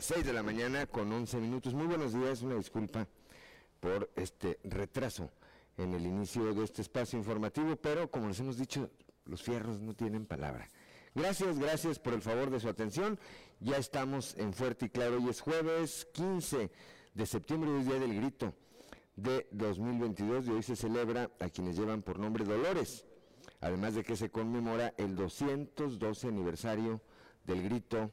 6 de la mañana con 11 minutos. Muy buenos días, una disculpa por este retraso en el inicio de este espacio informativo, pero como les hemos dicho, los fierros no tienen palabra. Gracias, gracias por el favor de su atención. Ya estamos en Fuerte y Claro. Hoy es jueves 15 de septiembre, hoy es Día del Grito de 2022 y hoy se celebra a quienes llevan por nombre Dolores, además de que se conmemora el 212 aniversario del grito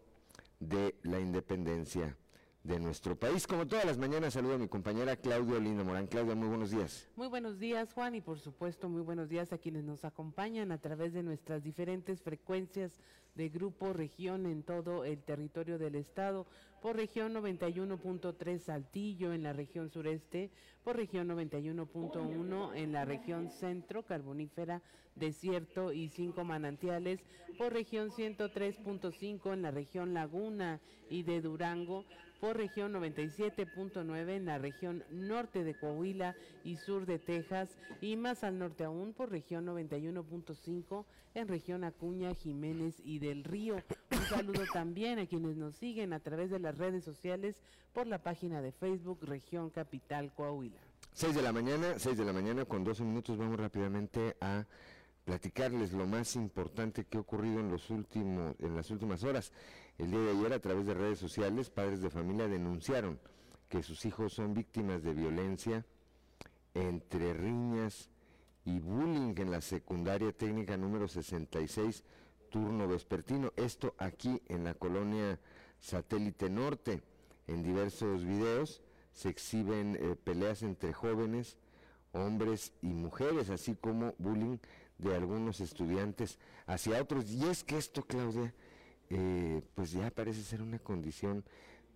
de la independencia de nuestro país. Como todas las mañanas, saludo a mi compañera Claudia Linda Morán. Claudia, muy buenos días. Muy buenos días, Juan, y por supuesto, muy buenos días a quienes nos acompañan a través de nuestras diferentes frecuencias de grupo región en todo el territorio del estado, por región 91.3 Saltillo en la región sureste, por región 91.1 en la región centro, carbonífera, desierto y cinco manantiales, por región 103.5 en la región Laguna y de Durango, por región 97.9 en la región norte de Coahuila y sur de Texas y más al norte aún por región 91.5 en región Acuña, Jiménez y del Río. Un saludo también a quienes nos siguen a través de las redes sociales por la página de Facebook Región Capital Coahuila. 6 de la mañana, 6 de la mañana con 12 minutos vamos rápidamente a platicarles lo más importante que ha ocurrido en los últimos en las últimas horas. El día de ayer a través de redes sociales, padres de familia denunciaron que sus hijos son víctimas de violencia entre riñas y bullying en la secundaria técnica número 66 turno vespertino. Esto aquí en la colonia Satélite Norte. En diversos videos se exhiben eh, peleas entre jóvenes, hombres y mujeres, así como bullying de algunos estudiantes hacia otros. Y es que esto, Claudia, eh, pues ya parece ser una condición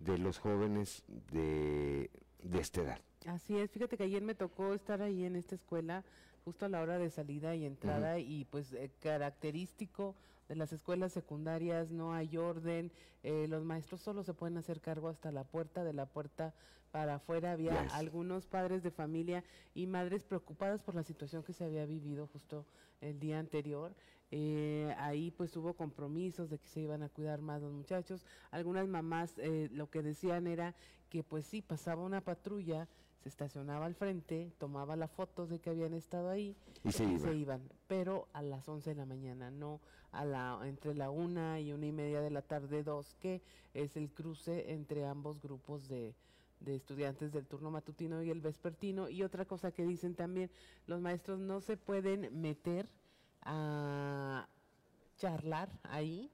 de los jóvenes de, de esta edad. Así es, fíjate que ayer me tocó estar ahí en esta escuela justo a la hora de salida y entrada y pues eh, característico de las escuelas secundarias no hay orden, eh, los maestros solo se pueden hacer cargo hasta la puerta, de la puerta para afuera había algunos padres de familia y madres preocupadas por la situación que se había vivido justo el día anterior. Eh, ahí pues hubo compromisos de que se iban a cuidar más los muchachos. Algunas mamás lo que decían era que pues sí, pasaba una patrulla se estacionaba al frente, tomaba la foto de que habían estado ahí y, se, iban. pero a las 11 de la mañana, no a la entre la una y una y media de la tarde, dos, que es el cruce entre ambos grupos de, de estudiantes del turno matutino y el vespertino. Y otra cosa que dicen también, los maestros no se pueden meter a charlar ahí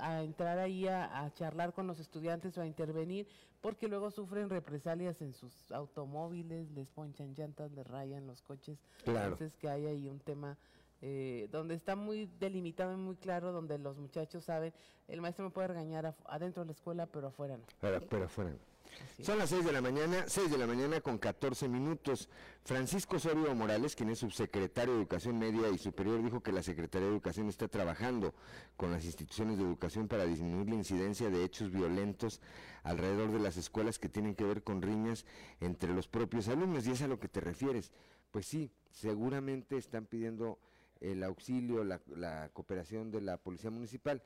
a entrar ahí a, charlar con los estudiantes o a intervenir, porque luego sufren represalias en sus automóviles, les ponchan llantas, les rayan los coches. Entonces que hay ahí un tema eh, donde está muy delimitado y muy claro, donde los muchachos saben, el maestro me puede regañar adentro de la escuela, pero afuera no. pero afuera no. Son las 6 de la mañana, 6 de la mañana con 14 minutos. Francisco Osorio Morales, quien es subsecretario de Educación Media y Superior, dijo que la Secretaría de Educación está trabajando con las instituciones de educación para disminuir la incidencia de hechos violentos alrededor de las escuelas que tienen que ver con riñas entre los propios alumnos. Y es a lo que te refieres. Pues sí, seguramente están pidiendo el auxilio, la, la cooperación de la Policía Municipal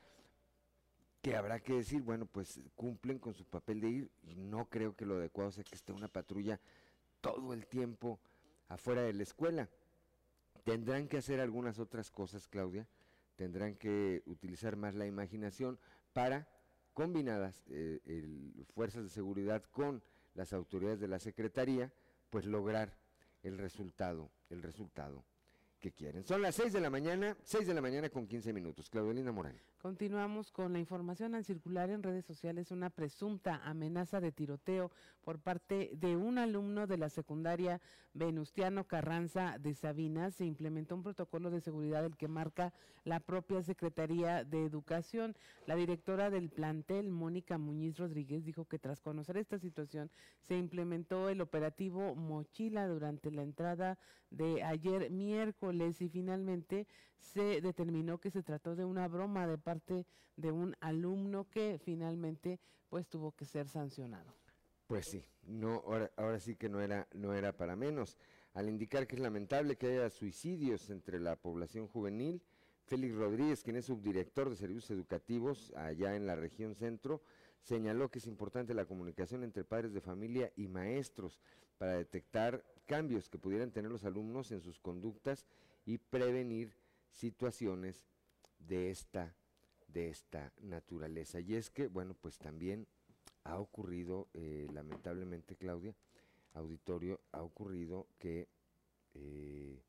que habrá que decir, bueno, pues cumplen con su papel de ir y no creo que lo adecuado sea que esté una patrulla todo el tiempo afuera de la escuela. Tendrán que hacer algunas otras cosas, Claudia, tendrán que utilizar más la imaginación para, combinadas eh, fuerzas de seguridad con las autoridades de la Secretaría, pues lograr el resultado, el resultado que quieren. Son las 6 de la mañana, 6 de la mañana con 15 minutos. Claudelina Morán. Continuamos con la información al circular en redes sociales una presunta amenaza de tiroteo por parte de un alumno de la secundaria Venustiano Carranza de Sabinas. Se implementó un protocolo de seguridad el que marca la propia Secretaría de Educación. La directora del plantel, Mónica Muñiz Rodríguez, dijo que tras conocer esta situación se implementó el operativo Mochila durante la entrada de ayer miércoles y finalmente se determinó que se trató de una broma de parte de un alumno que finalmente pues tuvo que ser sancionado. Pues sí, no ahora, ahora sí que no era no era para menos. Al indicar que es lamentable que haya suicidios entre la población juvenil, Félix Rodríguez, quien es subdirector de servicios educativos allá en la región centro, señaló que es importante la comunicación entre padres de familia y maestros para detectar cambios que pudieran tener los alumnos en sus conductas y prevenir situaciones de esta, de esta naturaleza. Y es que, bueno, pues también ha ocurrido, eh, lamentablemente, Claudia, auditorio, ha ocurrido que eh,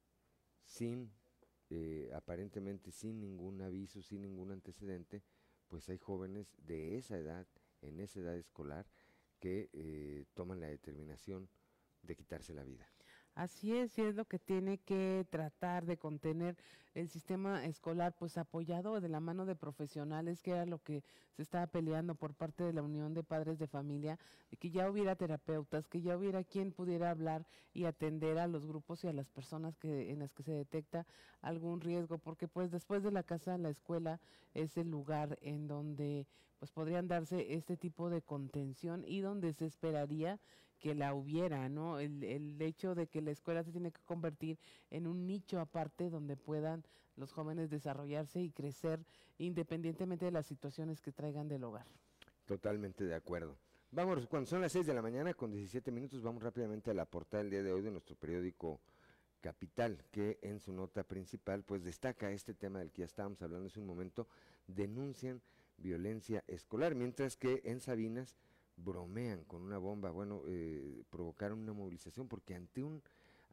sin, eh, aparentemente sin ningún aviso, sin ningún antecedente, pues hay jóvenes de esa edad, en esa edad escolar, que toman la determinación de quitarse la vida. Así es, y es lo que tiene que tratar de contener el sistema escolar, pues apoyado de la mano de profesionales, que era lo que se estaba peleando por parte de la Unión de Padres de Familia, que ya hubiera terapeutas, que ya hubiera quien pudiera hablar y atender a los grupos y a las personas que en las que se detecta algún riesgo, porque pues después de la casa, la escuela es el lugar en donde pues podrían darse este tipo de contención y donde se esperaría que la hubiera, ¿no? El, hecho de que la escuela se tiene que convertir en un nicho aparte donde puedan los jóvenes desarrollarse y crecer independientemente de las situaciones que traigan del hogar. Totalmente de acuerdo. Vamos, cuando son las 6 de la mañana con 17 minutos, vamos rápidamente a la portada del día de hoy de nuestro periódico Capital, que en su nota principal pues destaca este tema del que ya estábamos hablando hace un momento, denuncian violencia escolar, mientras que en Sabinas bromean con una bomba, bueno, eh, provocaron una movilización porque ante un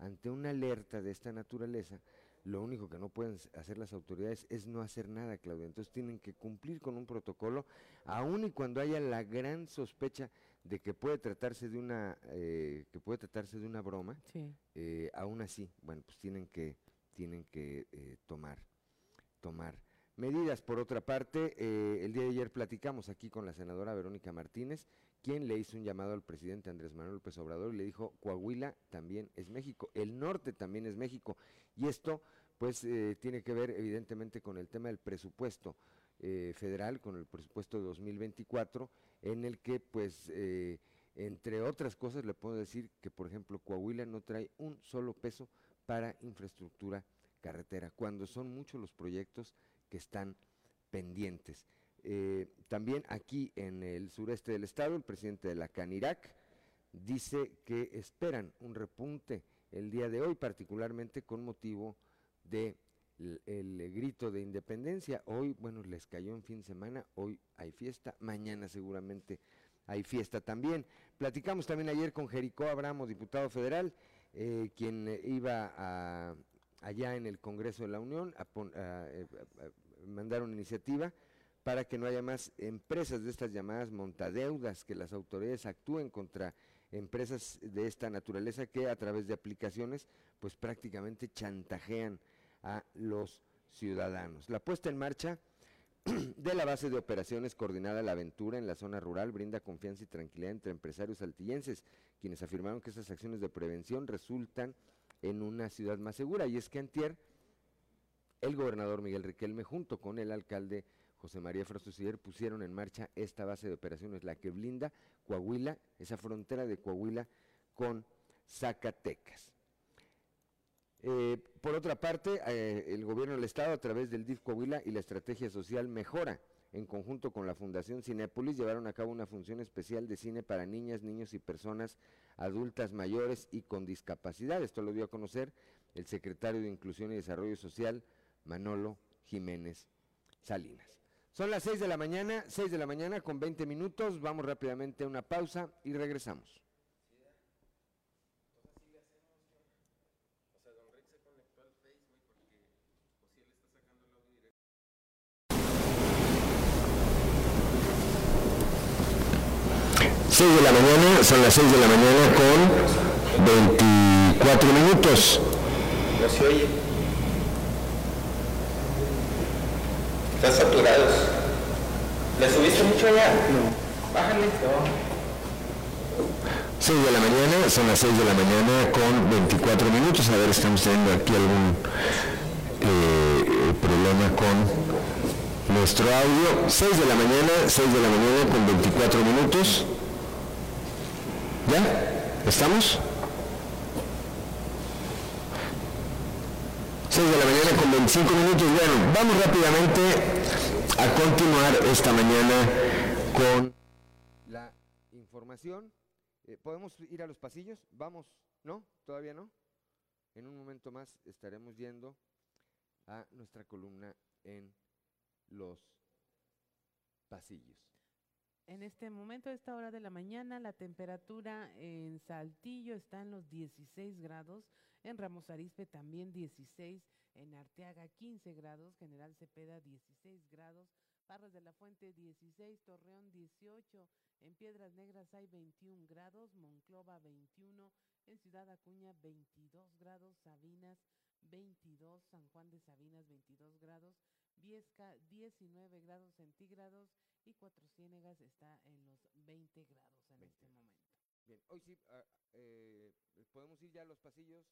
ante una alerta de esta naturaleza, lo único que no pueden hacer las autoridades es no hacer nada, Claudia. Entonces tienen que cumplir con un protocolo, aun y cuando haya la gran sospecha de que puede tratarse de una eh, que puede tratarse de una broma, eh, aún así, bueno, pues tienen que tienen que eh, tomar tomar medidas. Por otra parte, el día de ayer platicamos aquí con la senadora Verónica Martínez quien le hizo un llamado al presidente Andrés Manuel López Obrador y le dijo, Coahuila también es México, el norte también es México. Y esto pues eh, tiene que ver evidentemente con el tema del presupuesto eh, federal, con el presupuesto de 2024, en el que pues eh, entre otras cosas le puedo decir que por ejemplo Coahuila no trae un solo peso para infraestructura carretera, cuando son muchos los proyectos que están pendientes. Eh, también aquí en el sureste del estado, el presidente de la CANIRAC dice que esperan un repunte el día de hoy, particularmente con motivo de el, grito de independencia. Hoy, bueno, les cayó en fin de semana, hoy hay fiesta, mañana seguramente hay fiesta también. Platicamos también ayer con Jericó Abramo, diputado federal, eh, quien iba allá en el Congreso de la Unión a, eh, a mandar una iniciativa para que no haya más empresas de estas llamadas montadeudas, que las autoridades actúen contra empresas de esta naturaleza que a través de aplicaciones pues prácticamente chantajean a los ciudadanos. La puesta en marcha de la base de operaciones coordinada La Aventura en la zona rural brinda confianza y tranquilidad entre empresarios altillenses, quienes afirmaron que estas acciones de prevención resultan en una ciudad más segura. Y es que antier, el gobernador Miguel Riquelme, junto con el alcalde José María Frostosier pusieron en marcha esta base de operaciones, la que blinda Coahuila, esa frontera de Coahuila con Zacatecas. Eh, por otra parte, eh, el gobierno del Estado, a través del DIF Coahuila y la estrategia social Mejora, en conjunto con la Fundación Cinépolis, llevaron a cabo una función especial de cine para niñas, niños y personas adultas mayores y con discapacidad. Esto lo dio a conocer el secretario de Inclusión y Desarrollo Social, Manolo Jiménez Salinas. Son las 6 de la mañana, 6 de la mañana con 20 minutos. Vamos rápidamente a una pausa y regresamos. Seis de la mañana, son las 6 de la mañana con 24 minutos. No se oye. Están saturados. ¿Le subiste mucho allá? No. Bájale. 6 de la mañana, son las 6 de la mañana con 24 minutos. A ver, estamos teniendo aquí algún eh, problema con nuestro audio. 6 de la mañana, 6 de la mañana con 24 minutos. ¿Ya? ¿Estamos? 6 de la mañana con 25 minutos. Bueno, vamos rápidamente a continuar esta mañana con información. Eh, ¿Podemos ir a los pasillos? Vamos, ¿no? ¿Todavía no? En un momento más estaremos yendo a nuestra columna en los pasillos. En este momento, a esta hora de la mañana, la temperatura en Saltillo está en los 16 grados, en Ramos Arizpe también 16, en Arteaga 15 grados, General Cepeda 16 grados, Parras de la Fuente 16, Torreón 18, en Piedras Negras hay 21 grados, Monclova 21, en Ciudad Acuña 22 grados, Sabinas 22, San Juan de Sabinas 22 grados, Viesca 19 grados centígrados y Cuatro Ciénegas está en los 20 grados en este momento. Bien, hoy sí, ah, eh, podemos ir ya a los pasillos.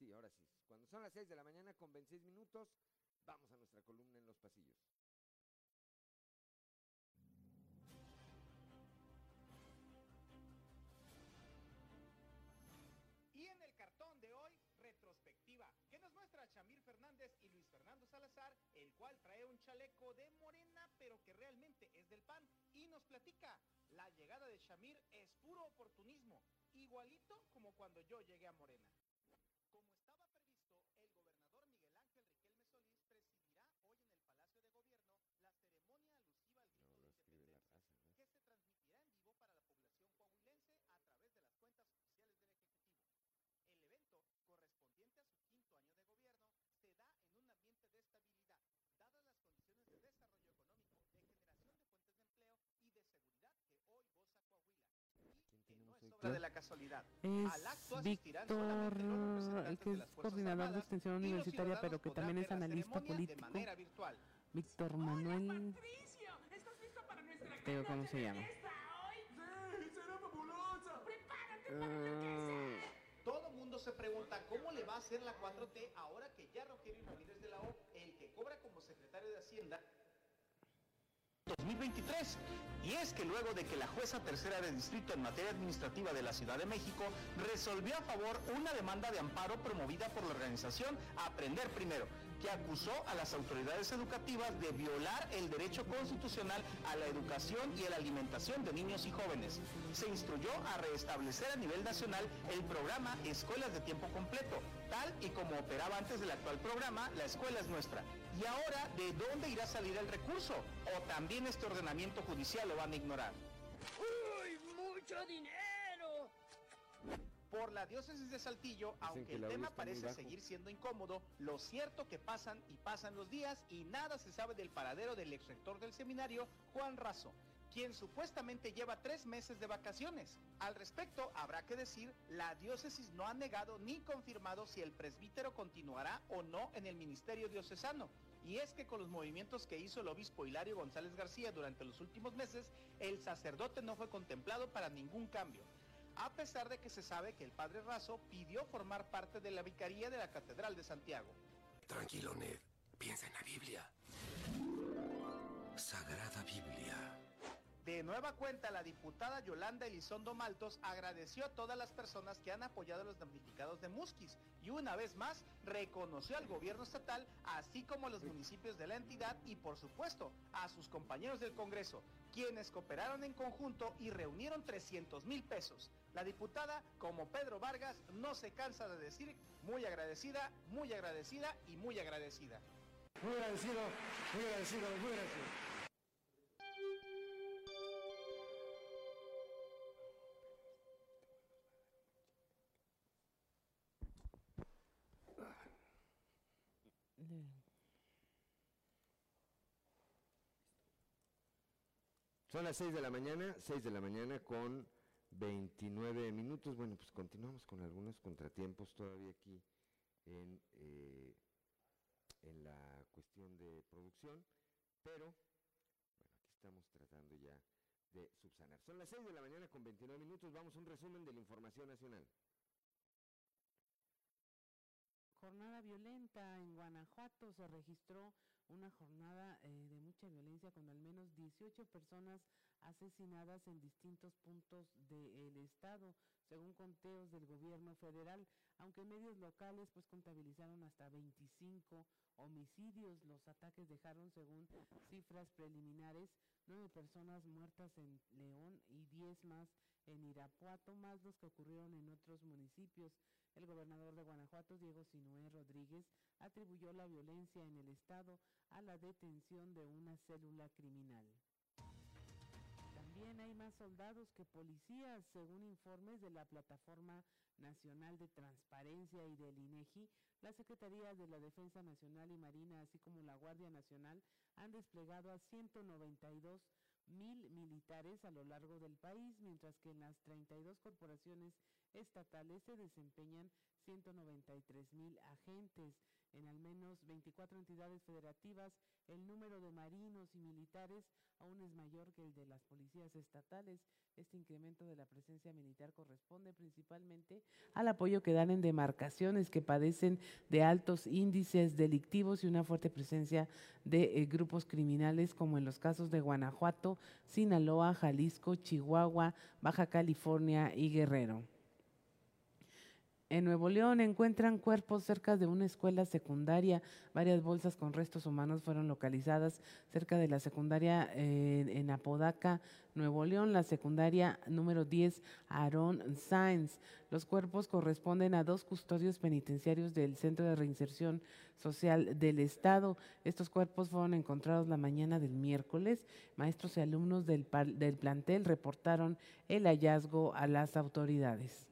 Sí, ahora sí. Cuando son las 6 de la mañana con 26 minutos, vamos a nuestra columna en los pasillos. Y en el cartón de hoy, retrospectiva, que nos muestra Chamir Fernández y Luis Fernando Salazar, el cual trae un chaleco de morena, pero que realmente es del PAN, y nos platica, la llegada de Chamir es puro oportunismo, igualito como cuando yo llegué a Morena. Como estaba previsto, el gobernador Miguel Ángel Riquelme Solís presidirá hoy en el Palacio de Gobierno la ceremonia alusiva al grito de independencia, que se transmitirá en vivo para la población coahuilense a través de las cuentas oficiales del Ejecutivo. El evento, correspondiente a su quinto año de gobierno, se da en un ambiente de estabilidad, dadas las condiciones de desarrollo económico, de generación de fuentes de empleo y de seguridad que hoy goza Coahuila. Y que no es hoy, obra Clau? De la casualidad. Es Al acto asistirán solamente los Víctor, el que de es coordinador de extensión universitaria, pero que también es analista político. De manera virtual. Víctor Manuel, Patricio, ¿estás listo para nuestra te digo gran cómo se llama. Sí, será fabulosa. Prepárate Ah, Todo mundo se pregunta cómo le va a hacer la 4T ahora que ya Rogelio Ramírez de la O, el que cobra como secretario de Hacienda, 2023. Y es que luego de que la jueza tercera de distrito en materia administrativa de la Ciudad de México resolvió a favor una demanda de amparo promovida por la organización Aprender Primero, que acusó a las autoridades educativas de violar el derecho constitucional a la educación y a la alimentación de niños y jóvenes. Se instruyó a restablecer a nivel nacional el programa Escuelas de Tiempo Completo, tal y como operaba antes del actual programa La Escuela es Nuestra. Y ahora, ¿de dónde irá a salir el recurso? ¿O también este ordenamiento judicial lo van a ignorar? ¡Uy, mucho dinero! Por la diócesis de Saltillo, aunque que el tema parece seguir siendo incómodo, lo cierto que pasan y pasan los días y nada se sabe del paradero del ex rector del seminario, Juan Razo, quien supuestamente lleva tres meses de vacaciones. Al respecto, habrá que decir, la diócesis no ha negado ni confirmado si el presbítero continuará o no en el ministerio diocesano. Y es que con los movimientos que hizo el obispo Hilario González García durante los últimos meses, el sacerdote no fue contemplado para ningún cambio a pesar de que se sabe que el padre Razo pidió formar parte de la vicaría de la Catedral de Santiago. Tranquilo, Ned. Piensa en la Biblia. Sagrada Biblia. De nueva cuenta, la diputada Yolanda Elizondo Maltos agradeció a todas las personas que han apoyado a los damnificados de Musquis y una vez más reconoció al gobierno estatal, así como a los municipios de la entidad y por supuesto a sus compañeros del Congreso, quienes cooperaron en conjunto y reunieron 300 mil pesos. La diputada, como Pedro Vargas, no se cansa de decir muy agradecida, muy agradecida y muy agradecida. Muy agradecido, muy agradecido, muy agradecido. Son las 6 de la mañana, 6 de la mañana con 29 minutos. Bueno, pues continuamos con algunos contratiempos todavía aquí en, eh, en la cuestión de producción, pero bueno, aquí estamos tratando ya de subsanar. Son las 6 de la mañana con 29 minutos, vamos a un resumen de la información nacional. Jornada violenta en Guanajuato se registró una jornada eh, de mucha violencia con al menos 18 personas asesinadas en distintos puntos del estado, según conteos del gobierno federal, aunque medios locales pues contabilizaron hasta 25 homicidios. Los ataques dejaron, según cifras preliminares, nueve personas muertas en León y 10 más en Irapuato, más los que ocurrieron en otros municipios. El gobernador de Guanajuato, Diego Sinué Rodríguez, atribuyó la violencia en el estado a la detención de una célula criminal. También hay más soldados que policías, según informes de la Plataforma Nacional de Transparencia y del INEGI. La Secretaría de la Defensa Nacional y Marina, así como la Guardia Nacional, han desplegado a 192 mil militares a lo largo del país, mientras que en las 32 corporaciones estatales se desempeñan 193 mil agentes. En al menos 24 entidades federativas, el número de marinos y militares aún es mayor que el de las policías estatales. Este incremento de la presencia militar corresponde principalmente al apoyo que dan en demarcaciones que padecen de altos índices delictivos y una fuerte presencia de eh, grupos criminales como en los casos de Guanajuato, Sinaloa, Jalisco, Chihuahua, Baja California y Guerrero. En Nuevo León encuentran cuerpos cerca de una escuela secundaria. Varias bolsas con restos humanos fueron localizadas cerca de la secundaria eh, en Apodaca, Nuevo León, la secundaria número 10, Aaron Sainz. Los cuerpos corresponden a dos custodios penitenciarios del Centro de Reinserción Social del Estado. Estos cuerpos fueron encontrados la mañana del miércoles. Maestros y alumnos del, del plantel reportaron el hallazgo a las autoridades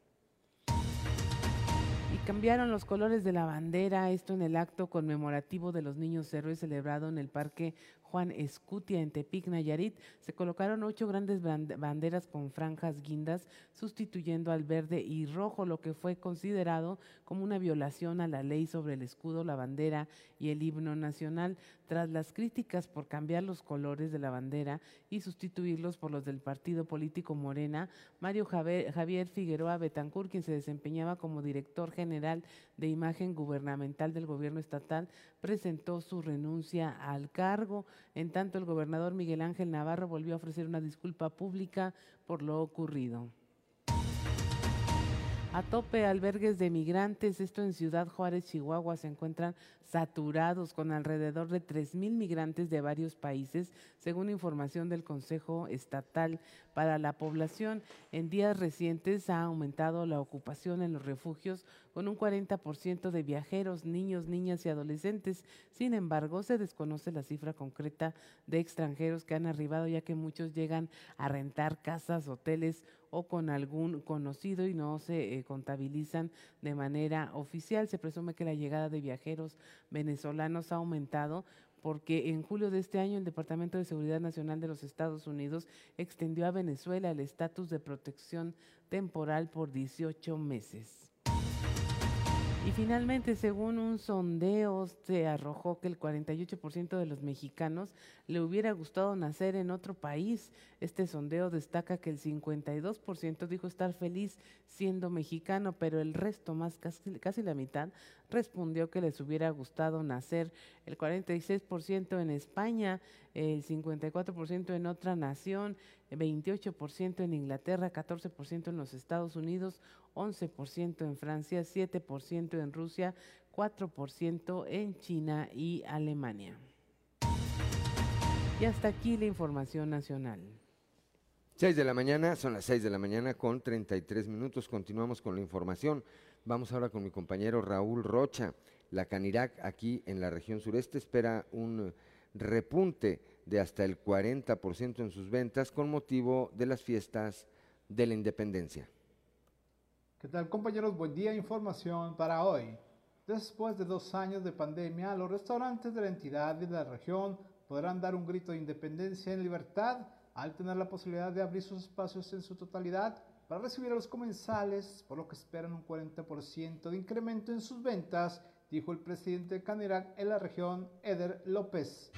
cambiaron los colores de la bandera, esto en el acto conmemorativo de los niños héroes celebrado en el Parque Juan Escutia en Tepic, Nayarit, se colocaron ocho grandes banderas con franjas guindas, sustituyendo al verde y rojo, lo que fue considerado como una violación a la ley sobre el escudo, la bandera y el himno nacional. Tras las críticas por cambiar los colores de la bandera y sustituirlos por los del partido político Morena, Mario Javier Figueroa Betancur, quien se desempeñaba como director general de imagen gubernamental del gobierno estatal, presentó su renuncia al cargo. En tanto, el gobernador Miguel Ángel Navarro volvió a ofrecer una disculpa pública por lo ocurrido. A tope albergues de migrantes, esto en Ciudad Juárez, Chihuahua, se encuentran saturados con alrededor de 3.000 migrantes de varios países, según información del Consejo Estatal para la Población. En días recientes ha aumentado la ocupación en los refugios con un 40% de viajeros, niños, niñas y adolescentes. Sin embargo, se desconoce la cifra concreta de extranjeros que han arribado, ya que muchos llegan a rentar casas, hoteles o con algún conocido y no se eh, contabilizan de manera oficial. Se presume que la llegada de viajeros venezolanos ha aumentado porque en julio de este año el Departamento de Seguridad Nacional de los Estados Unidos extendió a Venezuela el estatus de protección temporal por 18 meses. Y finalmente, según un sondeo, se arrojó que el 48% de los mexicanos le hubiera gustado nacer en otro país. Este sondeo destaca que el 52% dijo estar feliz siendo mexicano, pero el resto, más casi, la mitad, respondió que les hubiera gustado nacer. El 46% en España, el 54% en otra nación, 28% en Inglaterra, 14% en los Estados Unidos, 11% en Francia, 7% en Rusia, 4% en China y Alemania. Y hasta aquí la información nacional. 6 de la mañana, son las 6 de la mañana con 33 minutos. Continuamos con la información. Vamos ahora con mi compañero Raúl Rocha. La Canirac aquí en la región sureste espera un repunte de hasta el 40% en sus ventas con motivo de las fiestas de la independencia. ¿Qué tal compañeros? Buen día, información para hoy. Después de dos años de pandemia, los restaurantes de la entidad y de la región podrán dar un grito de independencia en libertad al tener la posibilidad de abrir sus espacios en su totalidad para recibir a los comensales, por lo que esperan un 40% de incremento en sus ventas, dijo el presidente de Canirac en la región, Eder López.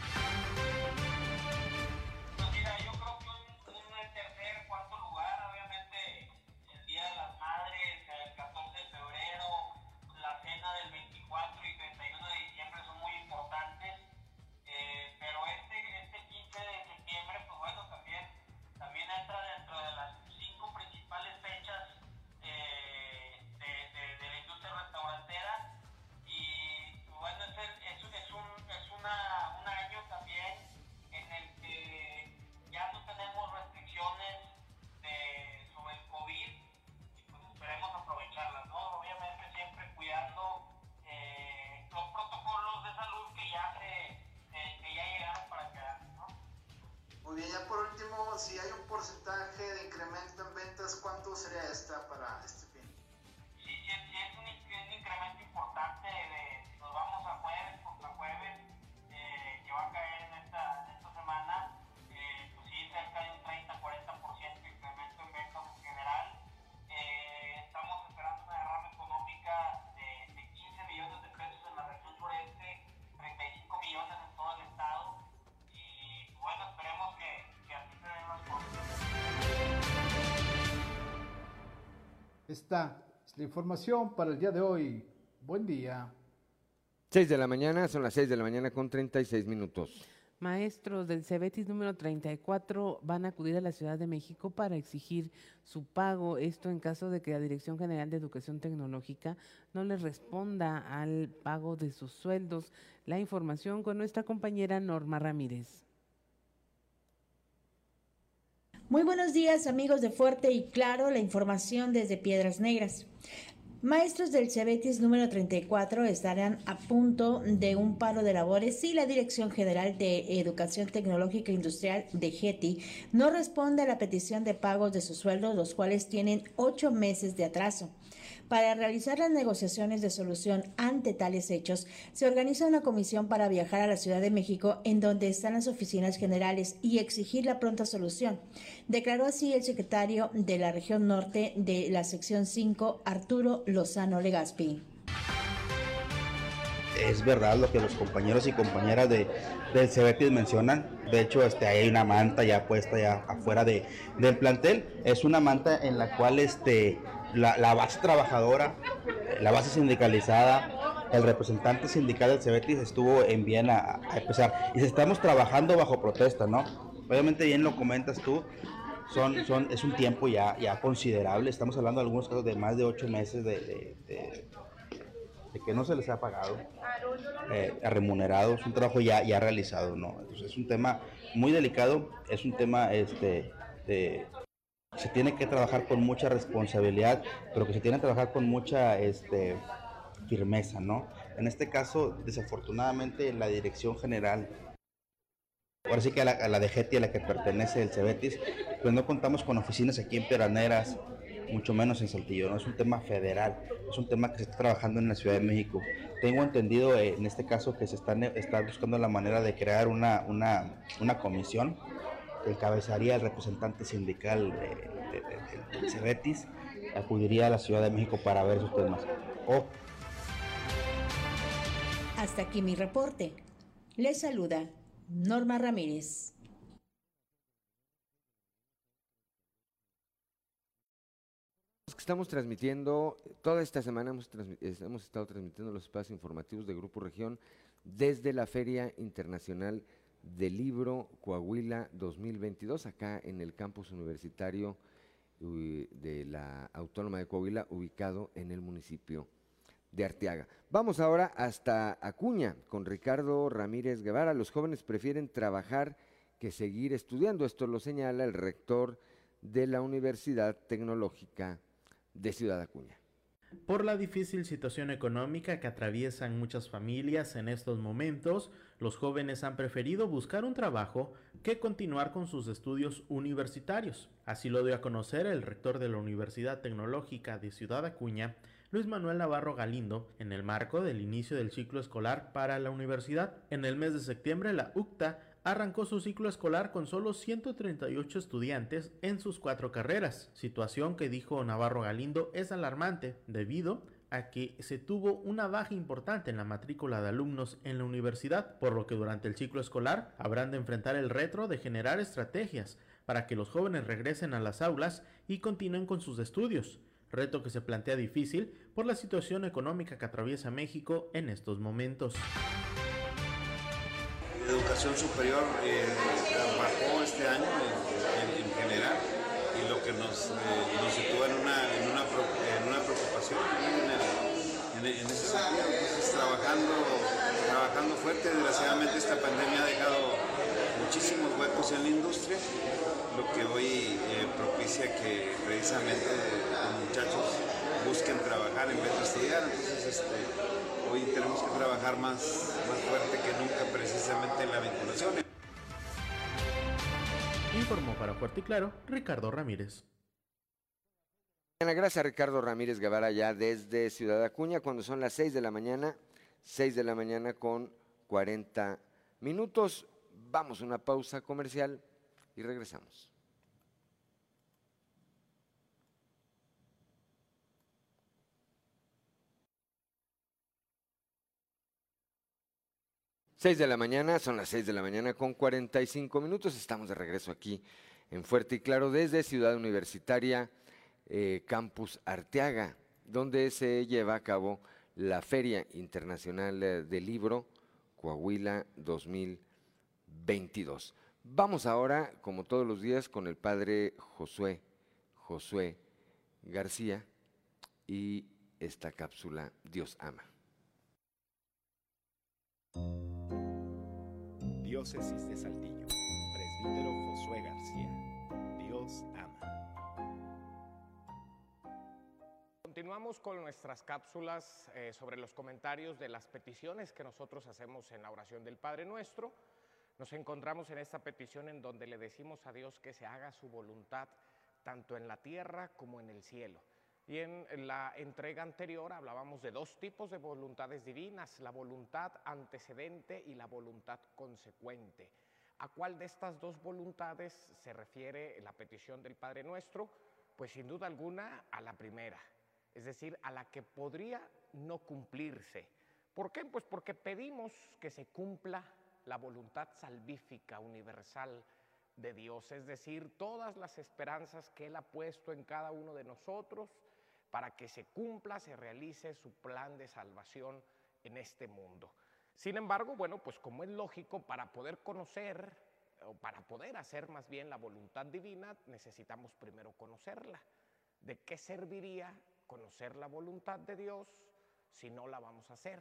Esta es la información para el día de hoy. Buen día. 6 de la mañana, son las 6 de la mañana con 36 minutos. Maestros del Cebetis número 34 van a acudir a la Ciudad de México para exigir su pago. Esto en caso de que la Dirección General de Educación Tecnológica no les responda al pago de sus sueldos. La información con nuestra compañera Norma Ramírez. Muy buenos días amigos de Fuerte y Claro, la información desde Piedras Negras. Maestros del Cebetis número 34 estarán a punto de un paro de labores si la Dirección General de Educación Tecnológica Industrial de GETI no responde a la petición de pagos de sus sueldos, los cuales tienen ocho meses de atraso. Para realizar las negociaciones de solución ante tales hechos, se organiza una comisión para viajar a la Ciudad de México en donde están las oficinas generales y exigir la pronta solución. Declaró así el secretario de la región norte de la sección 5, Arturo Lozano Legaspi es verdad lo que los compañeros y compañeras de, del mencionan. De hecho, este, hay una manta ya puesta ya afuera de, del plantel. Es una manta en la cual este, la, base trabajadora, la base sindicalizada, el representante sindical del Cebetis estuvo en Viena a, empezar. Y estamos trabajando bajo protesta, ¿no? Obviamente bien lo comentas tú, son, son, es un tiempo ya, ya considerable. Estamos hablando de algunos casos de más de ocho meses de, de, que no se les ha pagado, eh, remunerado. Es un trabajo ya, ya realizado, ¿no? Entonces es un tema muy delicado, es un tema este, de se tiene que trabajar con mucha responsabilidad, pero que se tiene que trabajar con mucha este, firmeza, ¿no? En este caso, desafortunadamente, la dirección general, ahora sí que a la, a la a la que pertenece el Cebetis, pues no contamos con oficinas aquí en Peraneras, mucho menos en Saltillo, ¿no? Es un tema federal, es un tema que se está trabajando en la Ciudad de México. Tengo entendido eh, en este caso que se está, está buscando la manera de crear una comisión que encabezaría el representante sindical de, de, Cebetis, acudiría a la Ciudad de México para ver esos temas. Hasta aquí mi reporte. Les saluda Norma Ramírez. Estamos transmitiendo, toda esta semana hemos, hemos estado transmitiendo los espacios informativos de Grupo Región desde la Feria Internacional del libro Coahuila 2022, acá en el campus universitario de la Autónoma de Coahuila, ubicado en el municipio de Arteaga. Vamos ahora hasta Acuña con Ricardo Ramírez Guevara. Los jóvenes prefieren trabajar que seguir estudiando. Esto lo señala el rector de la Universidad Tecnológica de Ciudad Acuña. Por la difícil situación económica que atraviesan muchas familias en estos momentos, los jóvenes han preferido buscar un trabajo que continuar con sus estudios universitarios. Así lo dio a conocer el rector de la Universidad Tecnológica de Ciudad Acuña, Luis Manuel Navarro Galindo, en el marco del inicio del ciclo escolar para la universidad. En el mes de septiembre, la UCTA arrancó su ciclo escolar con solo 138 estudiantes en sus cuatro carreras, situación que dijo Navarro Galindo es alarmante debido a que se tuvo una baja importante en la matrícula de alumnos en la universidad, por lo que durante el ciclo escolar habrán de enfrentar el reto de generar estrategias para que los jóvenes regresen a las aulas y continúen con sus estudios, reto que se plantea difícil por la situación económica que atraviesa México en estos momentos. Educación superior eh, bajó este año en, general y lo que nos, eh, sitúa en una preocupación en, en, ese sentido, pues, trabajando, trabajando fuerte. Desgraciadamente esta pandemia ha dejado muchísimos huecos en la industria, lo que hoy eh, propicia que precisamente los muchachos busquen trabajar en vez de estudiar. Entonces, este, hoy tenemos que trabajar más, más fuerte que nunca precisamente en la vinculación. Informó para Fuerte y Claro Ricardo Ramírez. Gracias Ricardo Ramírez Guevara ya desde Ciudad Acuña cuando son las 6 de la mañana, 6 de la mañana con 40 minutos. Vamos a una pausa comercial y regresamos. 6 de la mañana, son las 6 de la mañana con 45 minutos. Estamos de regreso aquí en Fuerte y Claro desde Ciudad Universitaria eh, Campus Arteaga, donde se lleva a cabo la Feria Internacional eh, del Libro Coahuila 2022. Vamos ahora, como todos los días, con el padre Josué, Josué García y esta cápsula Dios ama. Diócesis de Saltillo, presbítero Josué García. Dios ama. Continuamos con nuestras cápsulas eh, sobre los comentarios de las peticiones que nosotros hacemos en la oración del Padre Nuestro. Nos encontramos en esta petición en donde le decimos a Dios que se haga su voluntad tanto en la tierra como en el cielo. Y en la entrega anterior hablábamos de dos tipos de voluntades divinas, la voluntad antecedente y la voluntad consecuente. ¿A cuál de estas dos voluntades se refiere la petición del Padre Nuestro? Pues sin duda alguna a la primera, es decir, a la que podría no cumplirse. ¿Por qué? Pues porque pedimos que se cumpla la voluntad salvífica universal de Dios, es decir, todas las esperanzas que Él ha puesto en cada uno de nosotros para que se cumpla, se realice su plan de salvación en este mundo. Sin embargo, bueno, pues como es lógico, para poder conocer o para poder hacer más bien la voluntad divina, necesitamos primero conocerla. ¿De qué serviría conocer la voluntad de Dios si no la vamos a hacer?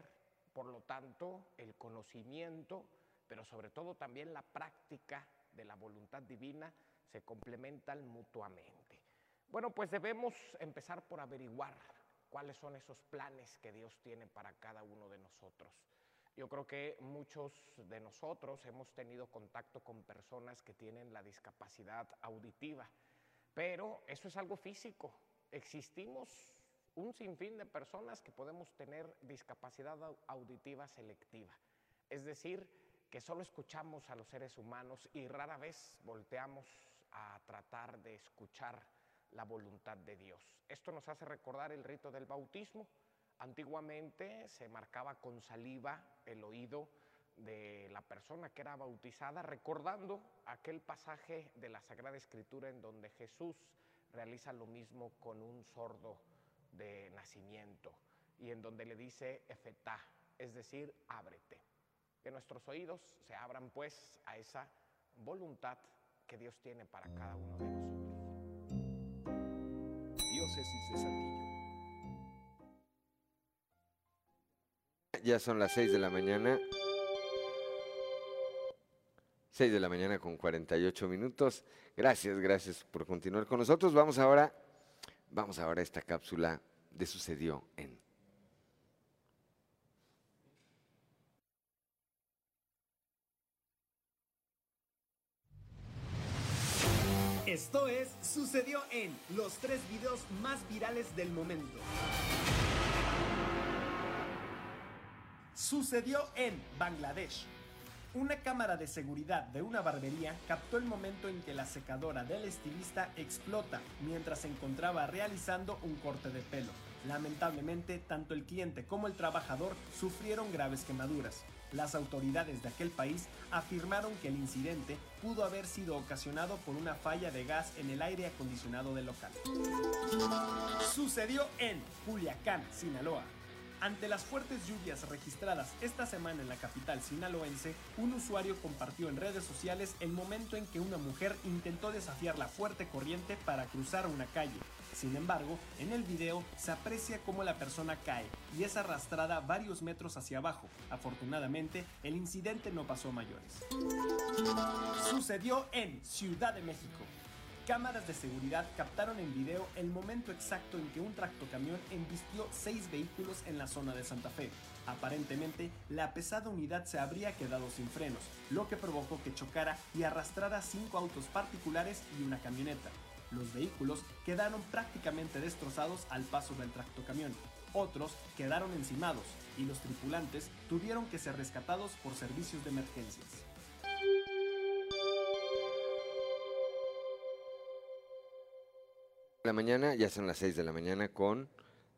Por lo tanto, el conocimiento, pero sobre todo también la práctica de la voluntad divina se complementan mutuamente. Bueno, pues debemos empezar por averiguar cuáles son esos planes que Dios tiene para cada uno de nosotros. Yo creo que muchos de nosotros hemos tenido contacto con personas que tienen la discapacidad auditiva, pero eso es algo físico. Existimos un sinfín de personas que podemos tener discapacidad auditiva selectiva, es decir, que solo escuchamos a los seres humanos y rara vez volteamos a tratar de escuchar la voluntad de Dios. Esto nos hace recordar el rito del bautismo. Antiguamente se marcaba con saliva el oído de la persona que era bautizada, recordando aquel pasaje de la Sagrada Escritura en donde Jesús realiza lo mismo con un sordo de nacimiento y en donde le dice efetá, es decir, ábrete. Que nuestros oídos se abran pues a esa voluntad que Dios tiene para cada uno de nosotros. Diócesis de Saltillo. Ya son las 6 de la mañana. 6 de la mañana con 48 minutos. Gracias, gracias por continuar con nosotros. Vamos ahora, vamos ahora a esta cápsula de Sucedió en. Esto es Sucedió en los tres videos más virales del momento. Sucedió en Bangladesh. Una cámara de seguridad de una barbería captó el momento en que la secadora del estilista explota mientras se encontraba realizando un corte de pelo. Lamentablemente, tanto el cliente como el trabajador sufrieron graves quemaduras. Las autoridades de aquel país afirmaron que el incidente pudo haber sido ocasionado por una falla de gas en el aire acondicionado del local. Sucedió en Culiacán, Sinaloa. Ante las fuertes lluvias registradas esta semana en la capital sinaloense, un usuario compartió en redes sociales el momento en que una mujer intentó desafiar la fuerte corriente para cruzar una calle. Sin embargo, en el video se aprecia cómo la persona cae y es arrastrada varios metros hacia abajo. Afortunadamente, el incidente no pasó a mayores. Sucedió en Ciudad de México. Cámaras de seguridad captaron en video el momento exacto en que un tractocamión embistió seis vehículos en la zona de Santa Fe. Aparentemente, la pesada unidad se habría quedado sin frenos, lo que provocó que chocara y arrastrara cinco autos particulares y una camioneta. Los vehículos quedaron prácticamente destrozados al paso del tractocamión. Otros quedaron encimados y los tripulantes tuvieron que ser rescatados por servicios de emergencias. La mañana, ya son las 6 de la mañana con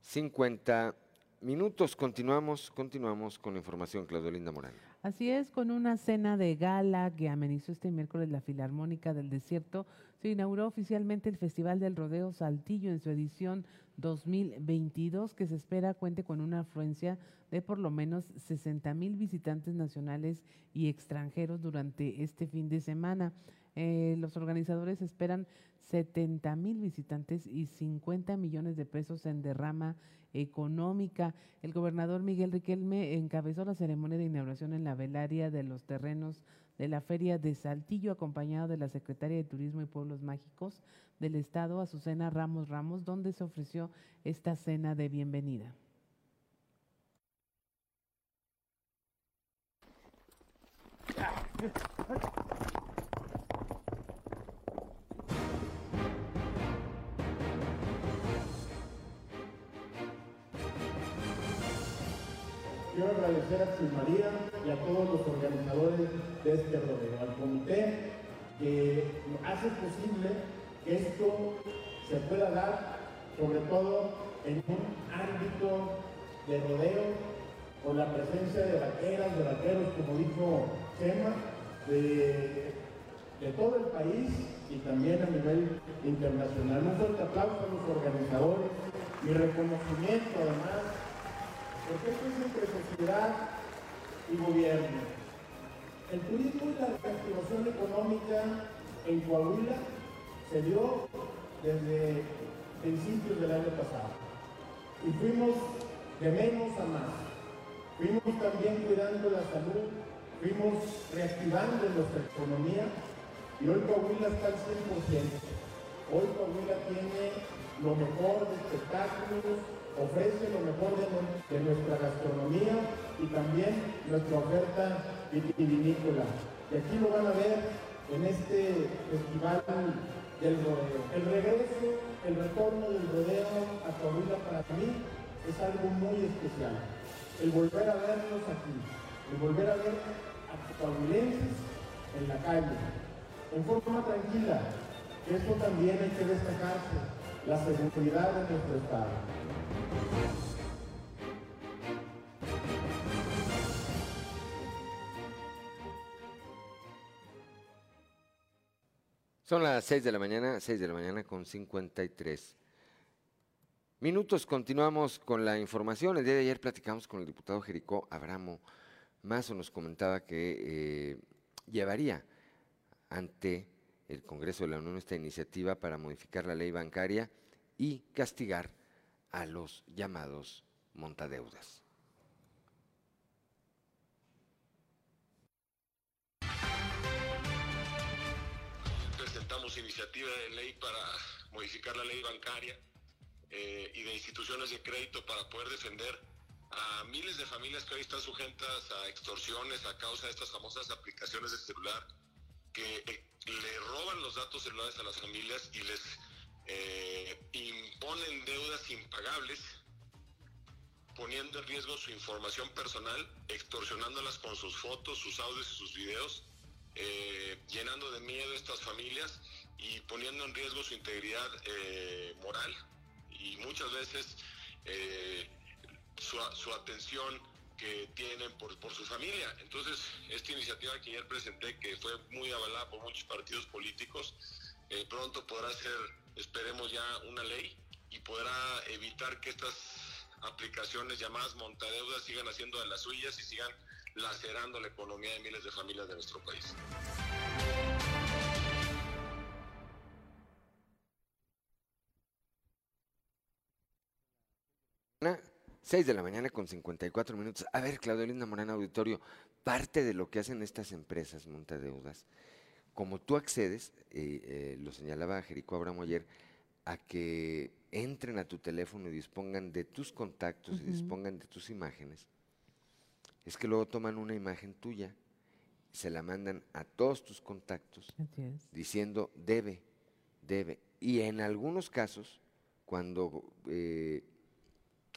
50 minutos. Continuamos, continuamos con la información, Claudio Linda Morán. Así es, con una cena de gala que amenizó este miércoles la Filarmónica del Desierto, se inauguró oficialmente el Festival del Rodeo Saltillo en su edición 2022, que se espera cuente con una afluencia de por lo menos 60 mil visitantes nacionales y extranjeros durante este fin de semana. Eh, los organizadores esperan 70 mil visitantes y 50 millones de pesos en derrama económica. El gobernador Miguel Riquelme encabezó la ceremonia de inauguración en la velaria de los terrenos de la Feria de Saltillo, acompañado de la secretaria de Turismo y Pueblos Mágicos del Estado, Azucena Ramos Ramos, donde se ofreció esta cena de bienvenida. Quiero agradecer a María y a todos los organizadores de este rodeo, al comité que hace posible que esto se pueda dar, sobre todo en un ámbito de rodeo, con la presencia de vaqueras, de vaqueros, como dijo Chema, de, de todo el país y también a nivel internacional. Un fuerte aplauso a los organizadores, mi reconocimiento además porque esto es entre sociedad y gobierno. El turismo y la reactivación económica en Coahuila se dio desde principios del año pasado. Y fuimos de menos a más. Fuimos también cuidando la salud, fuimos reactivando nuestra economía y hoy Coahuila está al 100%. Hoy Coahuila tiene lo mejor de espectáculos, ofrece lo mejor de, nuestra gastronomía y también nuestra oferta vitivinícola. Y aquí lo van a ver en este festival del rodeo. El regreso, el retorno del rodeo a Coahuila para mí es algo muy especial. El volver a verlos aquí, el volver a ver a coahuilenses en la calle, en forma tranquila, esto también hay que destacarse, la seguridad de nuestro Estado. Son las 6 de la mañana, 6 de la mañana con 53 minutos. Continuamos con la información. El día de ayer platicamos con el diputado Jericó Abramo. Mazo nos comentaba que eh, llevaría ante el Congreso de la Unión esta iniciativa para modificar la ley bancaria y castigar a los llamados montadeudas. Presentamos iniciativa de ley para modificar la ley bancaria eh, y de instituciones de crédito para poder defender a miles de familias que hoy están sujetas a extorsiones a causa de estas famosas aplicaciones de celular que eh, le roban los datos celulares a las familias y les eh, imponen deudas impagables, poniendo en riesgo su información personal, extorsionándolas con sus fotos, sus audios y sus videos, eh, llenando de miedo a estas familias y poniendo en riesgo su integridad eh, moral y muchas veces su, atención que tienen por, por su familia. Entonces, esta iniciativa que ayer presenté, que fue muy avalada por muchos partidos políticos, pronto podrá ser esperemos ya una ley y podrá evitar que estas aplicaciones llamadas montadeudas sigan haciendo de las suyas y sigan lacerando la economía de miles de familias de nuestro país. Seis de la mañana con 54 minutos. A ver, Claudio Linda Morán Auditorio, parte de lo que hacen estas empresas montadeudas como tú accedes, eh, eh, lo señalaba Jerico Abramo ayer, a que entren a tu teléfono y dispongan de tus contactos y dispongan de tus imágenes, es que luego toman una imagen tuya, se la mandan a todos tus contactos, diciendo debe, debe. Y en algunos casos, cuando eh,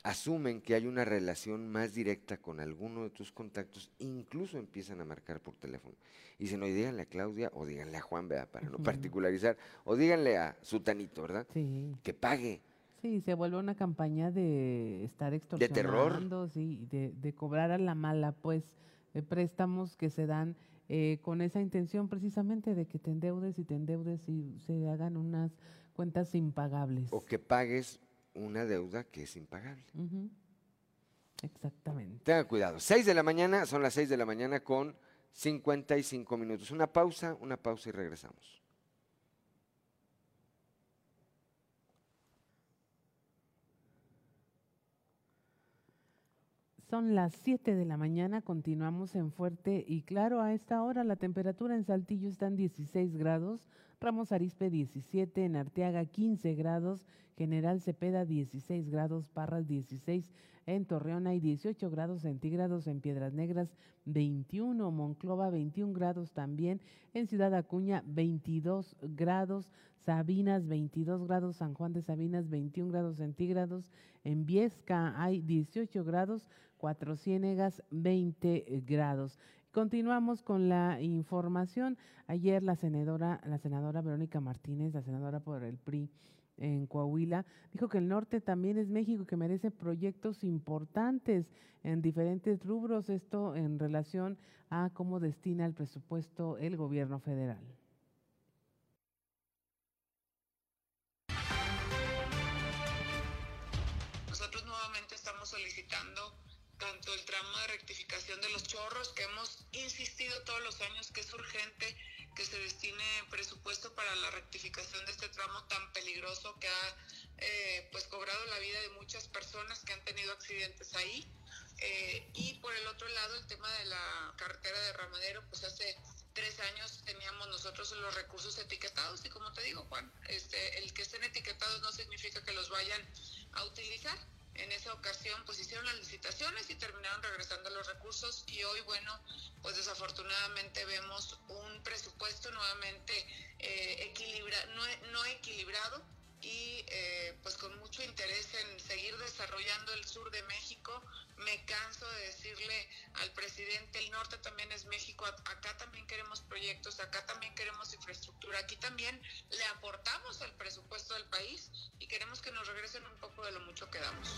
asumen que hay una relación más directa con alguno de tus contactos, incluso empiezan a marcar por teléfono. Y dicen, no, díganle a Claudia o díganle a Juan, ¿verdad? para no particularizar, o díganle a Sutanito, ¿verdad? Que pague. Sí, se vuelve una campaña de estar extorsionando, sí, de, de cobrar a la mala, pues, eh, préstamos que se dan eh, con esa intención precisamente de que te endeudes y te endeudes y se hagan unas cuentas impagables. O que pagues una deuda que es impagable. Exactamente. Tenga cuidado. 6 de la mañana, son las 6 de la mañana con 55 minutos. Una pausa, una pausa y regresamos. Son las 7 de la mañana, continuamos en Fuerte y Claro. A esta hora la temperatura en Saltillo está en 16 grados, Ramos Arispe 17, en Arteaga 15 grados, General Cepeda 16 grados, Parras 16, en Torreón hay 18 grados centígrados, en Piedras Negras 21, Monclova 21 grados también, en Ciudad Acuña 22 grados, Sabinas 22 grados, San Juan de Sabinas 21 grados centígrados, en Viesca hay 18 grados, Cuatro Ciénegas 20 grados. Continuamos con la información. Ayer la senadora, la senadora Verónica Martínez, la senadora por el PRI, en Coahuila, dijo que el norte también es México, que merece proyectos importantes en diferentes rubros, esto en relación a cómo destina el presupuesto el gobierno federal. Tanto el tramo de rectificación de los chorros, que hemos insistido todos los años que es urgente que se destine presupuesto para la rectificación de este tramo tan peligroso que ha eh, pues cobrado la vida de muchas personas que han tenido accidentes ahí. Eh, y por el otro lado, el tema de la carretera de Ramadero, pues hace tres años teníamos nosotros los recursos etiquetados y como te digo, Juan, este, el que estén etiquetados no significa que los vayan a utilizar. En esa ocasión pues hicieron las licitaciones y terminaron regresando los recursos. Y hoy bueno pues desafortunadamente vemos un presupuesto nuevamente eh, no, no equilibrado y eh, pues con mucho interés en seguir desarrollando el sur de México. Me canso de decirle al presidente, el norte también es México, acá también queremos proyectos, acá también queremos infraestructura, aquí también le aportamos al presupuesto del país y queremos que nos regresen un poco de lo mucho que damos.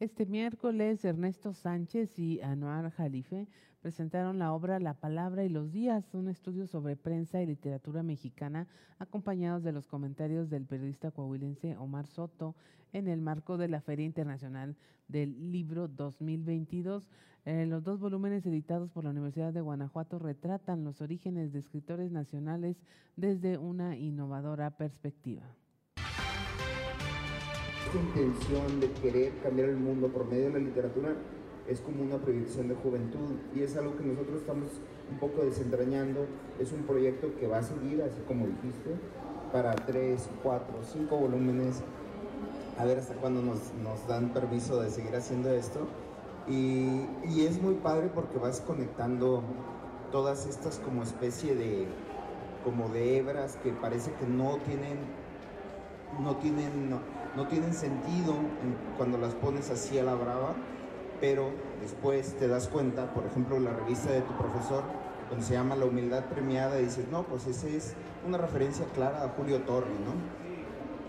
Este miércoles, Ernesto Sánchez y Anuar Jalife presentaron la obra La Palabra y los Días, un estudio sobre prensa y literatura mexicana, acompañados de los comentarios del periodista coahuilense Omar Soto en el marco de la Feria Internacional del Libro 2022. Eh, los dos volúmenes editados por la Universidad de Guanajuato retratan los orígenes de escritores nacionales desde una innovadora perspectiva intención de querer cambiar el mundo por medio de la literatura es como una proyección de juventud y es algo que nosotros estamos un poco desentrañando. Es un proyecto que va a seguir, así como dijiste, para tres, cuatro, cinco volúmenes. A ver hasta cuándo nos, nos dan permiso de seguir haciendo esto. Y, y, es muy padre porque vas conectando todas estas como especie de como de hebras que parece que no tienen no tienen no, no tienen sentido cuando las pones así a la brava pero después te das cuenta, por ejemplo, la revista de tu profesor, donde se llama La humildad premiada, dices, no, pues esa es una referencia clara a Julio Torri, ¿no?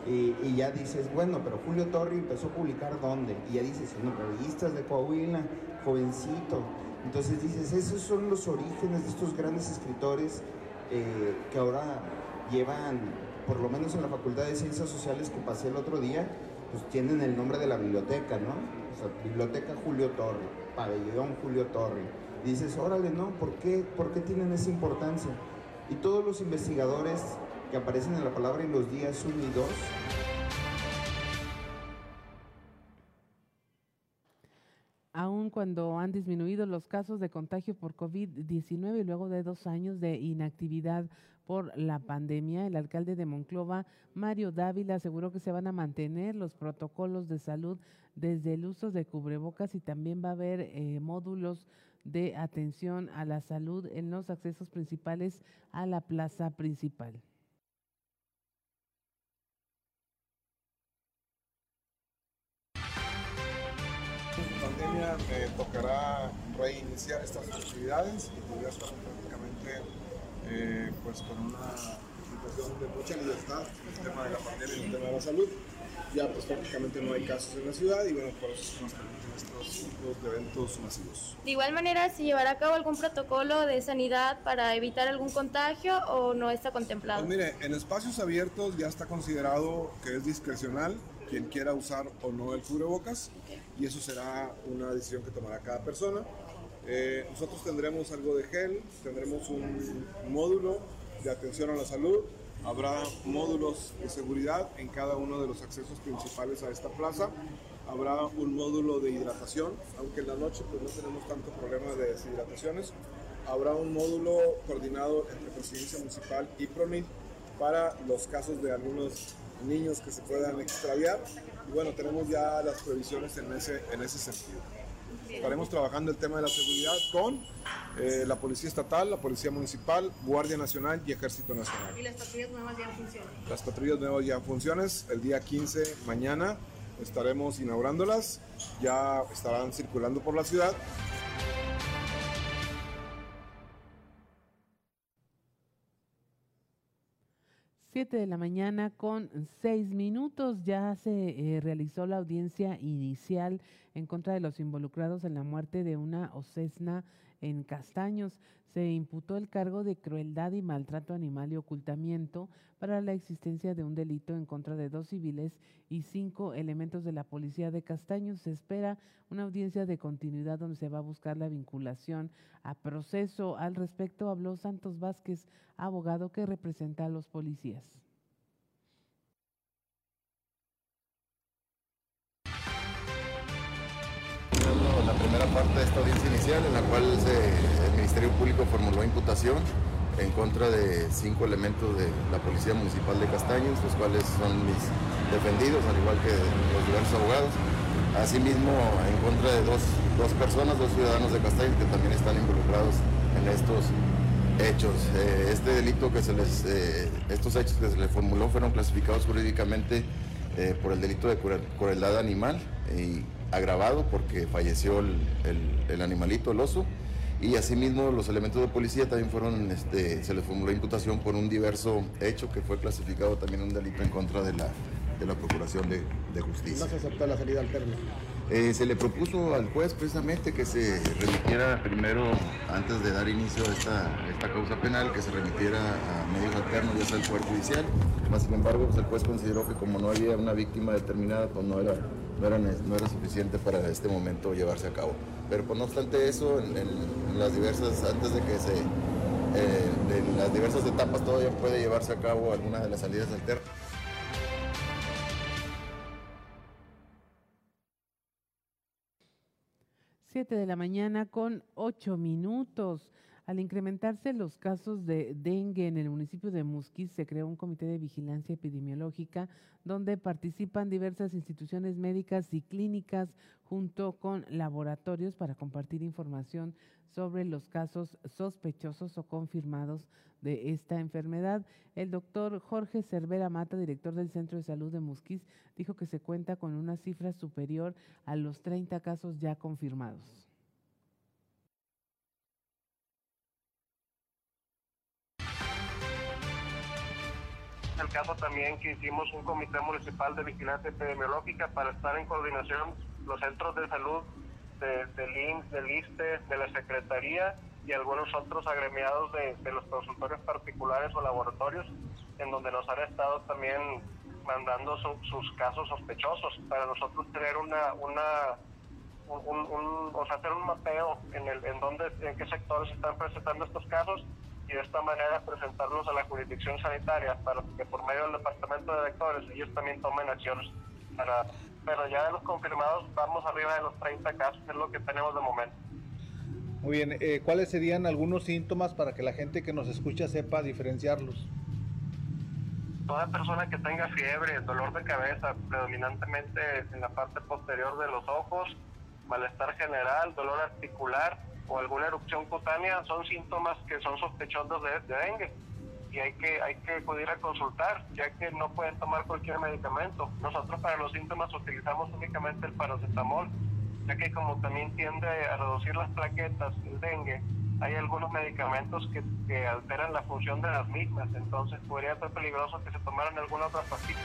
Y, ya dices, bueno, pero Julio Torri empezó a publicar dónde? Y ya dices, en revistas de Coahuila, jovencito. Entonces dices, esos son los orígenes de estos grandes escritores eh, que ahora llevan, por lo menos en la Facultad de Ciencias Sociales que pasé el otro día, pues tienen el nombre de la biblioteca, ¿no? Biblioteca Julio Torri, Pabellón Julio Torri. dices, órale, ¿no? ¿Por qué, ¿Por qué tienen esa importancia? Y todos los investigadores que aparecen en la palabra en los días 1 y 2 aun cuando han disminuido los casos de contagio por COVID-19 luego de dos años de inactividad por la pandemia, el alcalde de Monclova, Mario Dávila, aseguró que se van a mantener los protocolos de salud desde el uso de cubrebocas y también va a haber eh, módulos de atención a la salud en los accesos principales a la plaza principal. pandemia me tocará reiniciar estas actividades y estar prácticamente eh, pues con una situación de mucha libertad en el tema de la pandemia y en el tema de la salud. Ya pues prácticamente no hay casos en la ciudad y bueno, por eso nos permiten estos tipos de eventos masivos. De igual manera, ¿se llevará a cabo algún protocolo de sanidad para evitar algún contagio o no está contemplado? Pues mire, en espacios abiertos ya está considerado que es discrecional quien quiera usar o no el cubrebocas y eso será una decisión que tomará cada persona. Eh, nosotros tendremos algo de gel, tendremos un módulo de atención a la salud, habrá módulos de seguridad en cada uno de los accesos principales a esta plaza, habrá un módulo de hidratación, aunque en la noche pues no tenemos tanto problema de deshidrataciones, habrá un módulo coordinado entre Presidencia Municipal y PRONIT para los casos de algunos niños que se puedan extraviar. Y bueno, tenemos ya las previsiones en ese, en ese sentido. Estaremos trabajando el tema de la seguridad con eh, la Policía Estatal, la Policía Municipal, Guardia Nacional y Ejército Nacional. ¿Y las patrullas nuevas ya funcionan? Las patrullas nuevas ya funcionan. El día 15, mañana, estaremos inaugurándolas. Ya estarán circulando por la ciudad. 7 de la mañana con 6 minutos. Ya se eh, realizó la audiencia inicial en contra de los involucrados en la muerte de una ocesna en Castaños. Se imputó el cargo de crueldad y maltrato animal y ocultamiento para la existencia de un delito en contra de dos civiles y cinco elementos de la policía de Castaños. Se espera una audiencia de continuidad donde se va a buscar la vinculación a proceso. Al respecto habló Santos Vázquez, abogado que representa a los policías. Primera parte de esta audiencia inicial en la cual el Ministerio Público formuló imputación en contra de cinco elementos de la Policía Municipal de Castaños, los cuales son mis defendidos, al igual que los diversos abogados. Asimismo, en contra de dos, dos personas, dos ciudadanos de Castaños que también están involucrados en estos hechos. Eh, este delito que se les, eh, estos hechos que se les formuló fueron clasificados jurídicamente eh, por el delito de crueldad animal y agravado porque falleció el, el, animalito, el oso. Y asimismo los elementos de policía también fueron, este, se les formuló imputación por un diverso hecho que fue clasificado también un delito en contra de la, de la Procuración de, de Justicia. ¿No se aceptó la salida alterna? Eh, se le propuso al juez precisamente que se remitiera primero, antes de dar inicio a esta, esta causa penal, que se remitiera a medios alternos, ya sea el Poder Judicial. Más sin embargo, pues, el juez consideró que como no había una víctima determinada, pues no era no era, no era suficiente para este momento llevarse a cabo. Pero pues, no obstante eso, en, las diversas, antes de que se, eh, en las diversas etapas todavía puede llevarse a cabo alguna de las salidas alternas. Siete de la mañana con ocho minutos. Al incrementarse los casos de dengue en el municipio de Musquis, se creó un comité de vigilancia epidemiológica donde participan diversas instituciones médicas y clínicas junto con laboratorios para compartir información sobre los casos sospechosos o confirmados de esta enfermedad. El doctor Jorge Cervera Mata, director del Centro de Salud de Musquis, dijo que se cuenta con una cifra superior a los 30 casos ya confirmados. El caso también que hicimos un comité municipal de vigilancia epidemiológica para estar en coordinación los centros de salud de, del INS, del ISTE, de la Secretaría y algunos otros agremiados de, los consultorios particulares o laboratorios, en donde nos han estado también mandando sus casos sospechosos. Para nosotros tener una, una un, o sea, hacer un mapeo en el en dónde en qué sectores están presentando estos casos y de esta manera presentarlos a la jurisdicción sanitaria para que por medio del departamento de vectores ellos también tomen acciones. Para, pero ya de los confirmados vamos arriba de los 30 casos, es lo que tenemos de momento. Muy bien, eh, ¿cuáles serían algunos síntomas para que la gente que nos escucha sepa diferenciarlos? Toda persona que tenga fiebre, dolor de cabeza, predominantemente en la parte posterior de los ojos, malestar general, dolor articular, o alguna erupción cutánea son síntomas que son sospechosos de, dengue. Y hay que hay que acudir a consultar ya que no pueden tomar cualquier medicamento. Nosotros para los síntomas utilizamos únicamente el paracetamol ya que como también tiende a reducir las plaquetas el dengue hay algunos medicamentos que, que alteran la función de las mismas, entonces podría ser peligroso que se tomaran alguna otra pastilla.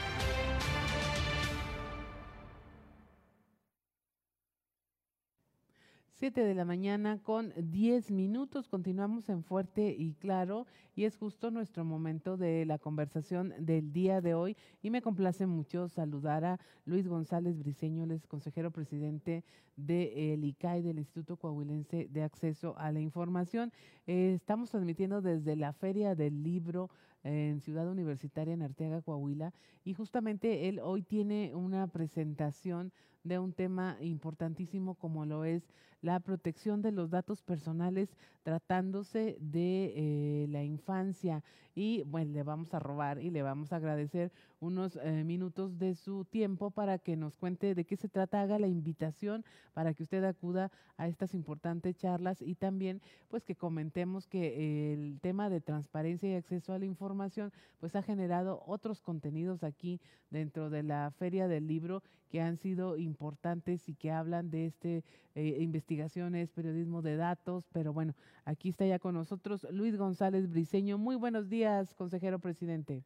7 de la mañana con 10 minutos. Continuamos en Fuerte y Claro y es justo nuestro momento de la conversación del día de hoy y me complace mucho saludar a Luis González Briceño, el consejero presidente del ICAI, del Instituto Coahuilense de Acceso a la Información. Eh, estamos transmitiendo desde la Feria del Libro en Ciudad Universitaria en Arteaga, Coahuila, y justamente él hoy tiene una presentación de un tema importantísimo como lo es la protección de los datos personales tratándose de eh, la infancia. Y bueno, le vamos a robar y le vamos a agradecer unos eh, minutos de su tiempo para que nos cuente de qué se trata, haga la invitación para que usted acuda a estas importantes charlas y también pues que comentemos que el tema de transparencia y acceso a la información pues ha generado otros contenidos aquí dentro de la Feria del Libro que han sido importantes y que hablan de este eh, investigaciones, periodismo de datos, pero bueno, aquí está ya con nosotros Luis González Briceño. Muy buenos días, consejero presidente.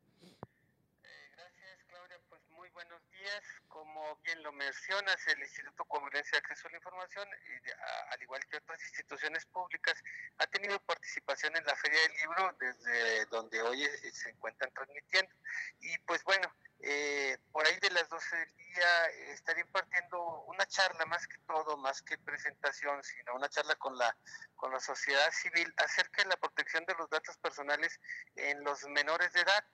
como bien lo mencionas, el Instituto Comunense de Acceso a la Información, al igual que otras instituciones públicas, ha tenido participación en la Feria del Libro desde donde hoy se encuentran transmitiendo. Y pues bueno, eh, por ahí de las 12 del día estaré impartiendo una charla más que todo, más que presentación, sino una charla con la, con la sociedad civil acerca de la protección de los datos personales en los menores de edad.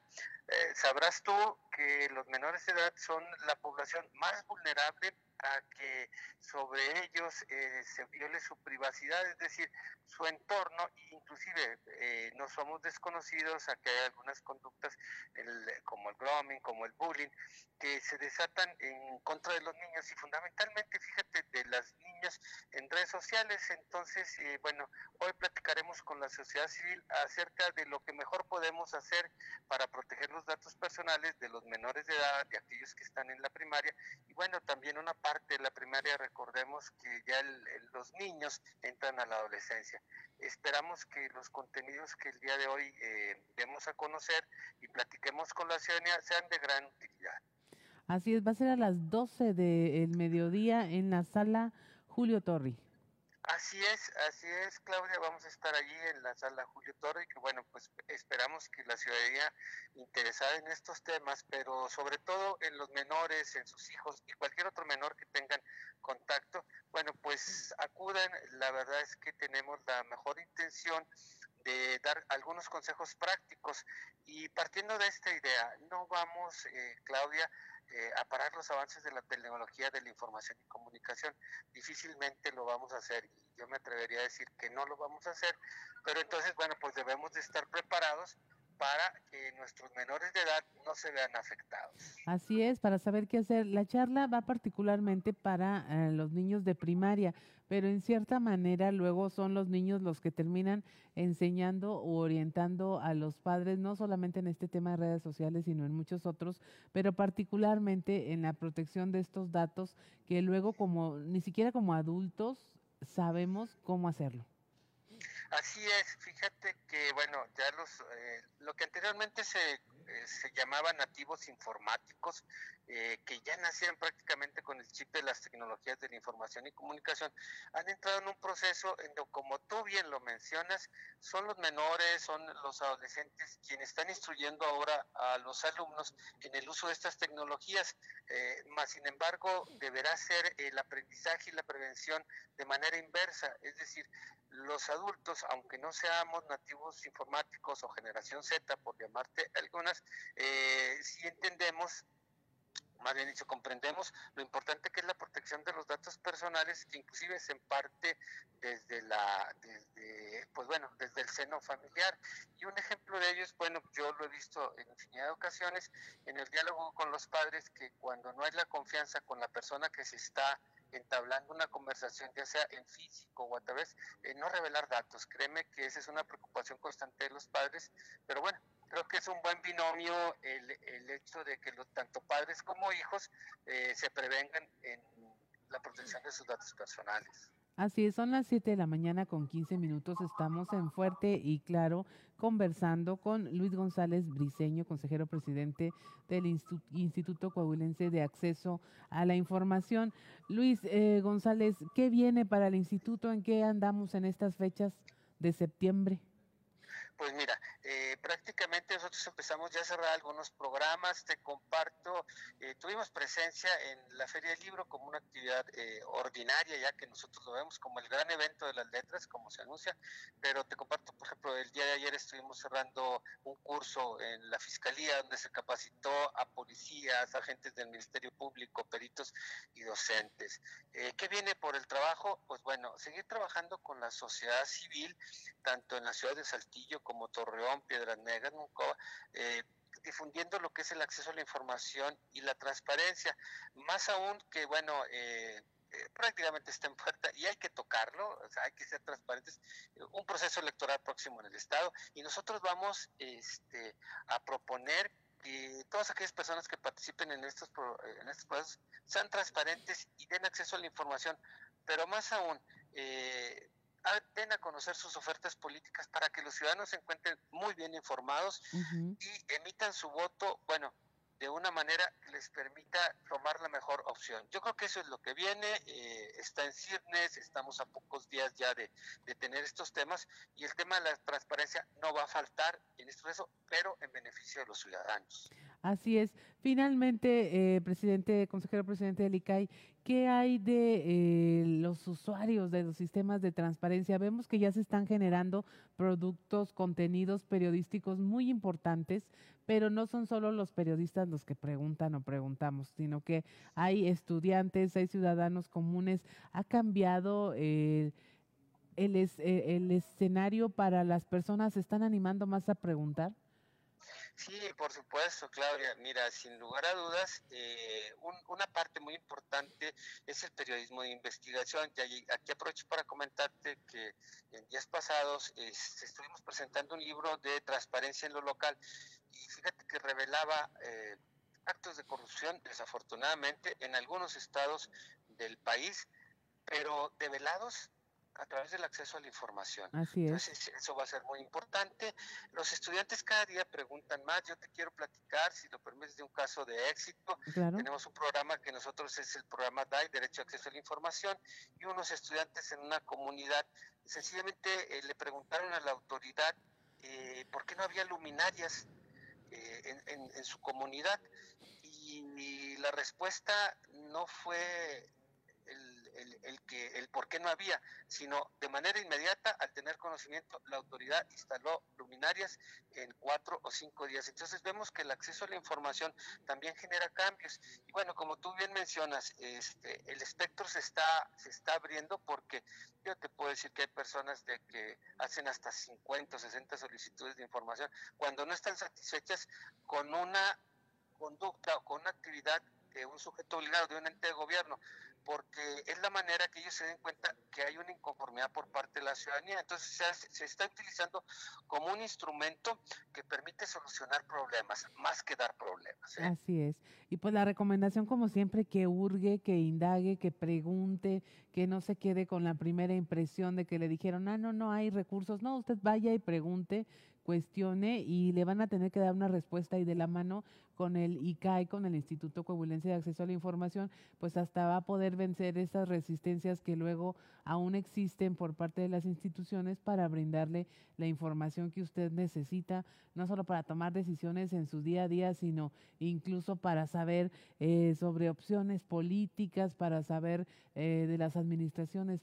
Eh, sabrás tú que los menores de edad son la población más vulnerable a que sobre ellos eh, se viole su privacidad, es decir, su entorno, inclusive eh, no somos desconocidos a que hay algunas conductas como el grooming, como el bullying, que se desatan en contra de los niños y fundamentalmente, fíjate, de las niñas en redes sociales. Entonces, eh, bueno, hoy platicaremos con la sociedad civil acerca de lo que mejor podemos hacer para proteger los datos personales de los menores de edad, de aquellos que están en la primaria y bueno, también una parte de la primaria, recordemos que ya los niños entran a la adolescencia. Esperamos que los contenidos que el día de hoy eh, demos a conocer y platiquemos con la ciudadanía sean de gran utilidad. Así es, va a ser a las 12 del mediodía en la sala Julio Torri. Así es, así es, Claudia, vamos a estar allí en la sala Julio Torre y que bueno, pues esperamos que la ciudadanía interesada en estos temas, pero sobre todo en los menores, en sus hijos y cualquier otro menor que tengan contacto, bueno, pues acudan, la verdad es que tenemos la mejor intención dar algunos consejos prácticos y partiendo de esta idea, no vamos, eh, Claudia, eh, a parar los avances de la tecnología de la información y comunicación. Difícilmente lo vamos a hacer yo me atrevería a decir que no lo vamos a hacer, pero entonces, bueno, pues debemos de estar preparados para que nuestros menores de edad no se vean afectados. Así es, para saber qué hacer. La charla va particularmente para eh, los niños de primaria, pero en cierta manera luego son los niños los que terminan enseñando o orientando a los padres, no solamente en este tema de redes sociales, sino en muchos otros, pero particularmente en la protección de estos datos que luego como ni siquiera como adultos sabemos cómo hacerlo. Así es, fíjate que, bueno, ya los, eh, lo que anteriormente se, eh, se llamaban nativos informáticos, eh, que ya nacieron prácticamente con el chip de las tecnologías de la información y comunicación, han entrado en un proceso en donde, como tú bien lo mencionas, son los menores, son los adolescentes quienes están instruyendo ahora a los alumnos en el uso de estas tecnologías, eh, más sin embargo deberá ser el aprendizaje y la prevención de manera inversa, es decir, los adultos, aunque no seamos nativos informáticos o generación Z, por llamarte algunas, eh, sí entendemos más bien dicho, comprendemos lo importante que es la protección de los datos personales, que inclusive se parte desde la, desde, pues bueno, desde el seno familiar. Y un ejemplo de ello es, bueno, yo lo he visto en infinidad de ocasiones, en el diálogo con los padres, que cuando no hay la confianza con la persona que se está entablando una conversación, ya sea en físico o a través, de no revelar datos. Créeme que esa es una preocupación constante de los padres, pero bueno, creo que es un buen binomio el, el hecho de que los, tanto padres como hijos eh, se prevengan en la protección de sus datos personales. Así es, son las 7 de la mañana con 15 minutos. Estamos en Fuerte y Claro conversando con Luis González Briceño, consejero presidente del Instituto Coahuilense de Acceso a la Información. Luis eh, González, ¿qué viene para el instituto? ¿En qué andamos en estas fechas de septiembre? Pues mira, eh, prácticamente nosotros empezamos ya a cerrar algunos programas, te comparto, eh, tuvimos presencia en la Feria del Libro como una actividad eh, ordinaria, ya que nosotros lo vemos como el gran evento de las letras, como se anuncia, pero te comparto, por ejemplo, el día de ayer estuvimos cerrando un curso en la Fiscalía donde se capacitó a policías, agentes del Ministerio Público, peritos y docentes. ¿Qué viene por el trabajo? Pues bueno, seguir trabajando con la sociedad civil, tanto en la ciudad de Saltillo como Torreón, Piedras Negras, eh, difundiendo lo que es el acceso a la información y la transparencia. Más aún que, bueno, eh, eh, prácticamente está en puerta y hay que tocarlo, hay que ser transparentes. Un proceso electoral próximo en el Estado y nosotros vamos este, a proponer que todas aquellas personas que participen en estos, en estos procesos sean transparentes y den acceso a la información, pero más aún, den a conocer sus ofertas políticas para que los ciudadanos se encuentren muy bien informados y emitan su voto, bueno, de una manera que les permita tomar la mejor opción. Yo creo que eso es lo que viene, eh, está en ciernes, estamos a pocos días ya de, de, tener estos temas y el tema de la transparencia no va a faltar en este proceso, pero en beneficio de los ciudadanos. Así es. Finalmente, eh, presidente, consejero presidente del ICAI, ¿qué hay de eh, los usuarios de los sistemas de transparencia? Vemos que ya se están generando productos, contenidos periodísticos muy importantes, pero no son solo los periodistas los que preguntan o preguntamos, sino que hay estudiantes, hay ciudadanos comunes. ¿Ha cambiado el, el escenario para las personas? ¿Se están animando más a preguntar? Sí, por supuesto, Claudia. Mira, sin lugar a dudas, eh, una parte muy importante es el periodismo de investigación. Y aquí aprovecho para comentarte que en días pasados estuvimos presentando un libro de transparencia en lo local y fíjate que revelaba eh, actos de corrupción, desafortunadamente, en algunos estados del país, pero develados a través del acceso a la información. Así es. Entonces, eso va a ser muy importante. Los estudiantes cada día preguntan más. Yo te quiero platicar, si lo permites, de un caso de éxito. Tenemos un programa que nosotros es el programa DAI, Derecho a Acceso a la Información, y unos estudiantes en una comunidad sencillamente eh, le preguntaron a la autoridad eh, por qué no había luminarias eh, en, su comunidad. y la respuesta no fue el, que, el por qué no había, sino de manera inmediata, al tener conocimiento, la autoridad instaló luminarias en cuatro o cinco días. Entonces vemos que el acceso a la información también genera cambios. Y bueno, como tú bien mencionas, este, el espectro se está, se está abriendo porque yo te puedo decir que hay personas de que hacen hasta 50 o 60 solicitudes de información cuando no están satisfechas con una conducta o con una actividad de un sujeto obligado, de un ente de gobierno porque es la manera que ellos se den cuenta que hay una inconformidad por parte de la ciudadanía. Entonces se, está utilizando como un instrumento que permite solucionar problemas, más que dar problemas. ¿eh? Así es. Y pues la recomendación, como siempre, que hurgue, que indague, que pregunte, que no se quede con la primera impresión de que le dijeron, ah, no, no hay recursos. No, usted vaya y pregunte cuestione y le van a tener que dar una respuesta y de la mano con el ICAI, con el Instituto Coahuilense de Acceso a la Información, pues hasta va a poder vencer esas resistencias que luego aún existen por parte de las instituciones para brindarle la información que usted necesita, no solo para tomar decisiones en su día a día, sino incluso para saber eh, sobre opciones políticas, para saber eh, de las administraciones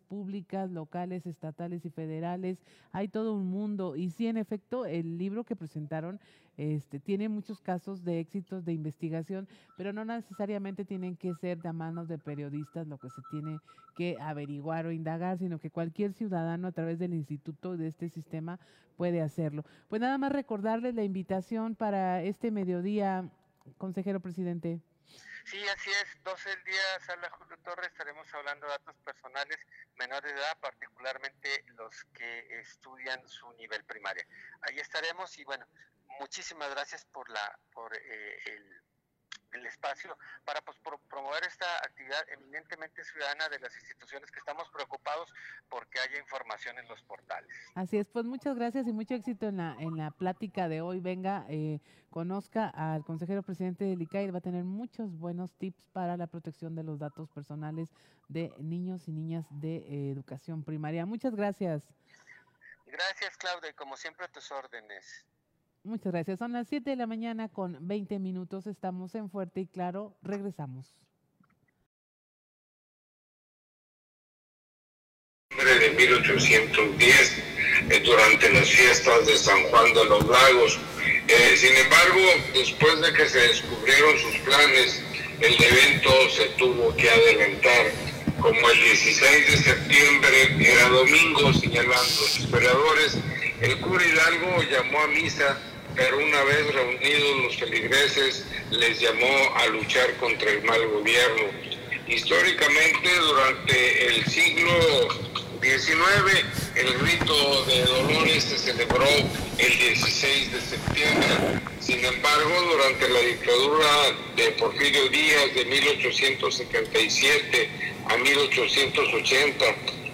públicas, locales, estatales y federales. Hay todo un mundo y sí, en efecto, el libro que presentaron este, tiene muchos casos de éxitos de investigación, pero no necesariamente tienen que ser de manos de periodistas lo que se tiene que averiguar o indagar, sino que cualquier ciudadano a través del instituto de este sistema puede hacerlo. Pues nada más recordarles la invitación para este mediodía, consejero presidente. Sí, así es. 12 del día, Sala Julio Torres, estaremos hablando de datos personales menores de edad, particularmente los que estudian su nivel primaria. Ahí estaremos y bueno, muchísimas gracias por la por eh, el el espacio para pues, promover esta actividad eminentemente ciudadana de las instituciones que estamos preocupados porque haya información en los portales. Así es, pues muchas gracias y mucho éxito en la, en la plática de hoy. Venga, eh, conozca al consejero presidente del ICAI, va a tener muchos buenos tips para la protección de los datos personales de niños y niñas de eh, educación primaria. Muchas gracias. Gracias, Claudia, y como siempre a tus órdenes. Muchas gracias. Son las 7 de la mañana con 20 minutos. Estamos en Fuerte y Claro. Regresamos. de 1810 eh, durante las fiestas de San Juan de los Lagos. Eh, sin embargo, después de que se descubrieron sus planes, el evento se tuvo que adelantar. Como el 16 de septiembre era domingo, señalan los historiadores, el cura Hidalgo llamó a misa pero una vez reunidos los feligreses les llamó a luchar contra el mal gobierno. Históricamente, durante el siglo XIX, el rito de Dolores se celebró el 16 de septiembre. Sin embargo, durante la dictadura de Porfirio Díaz de 1877 a 1880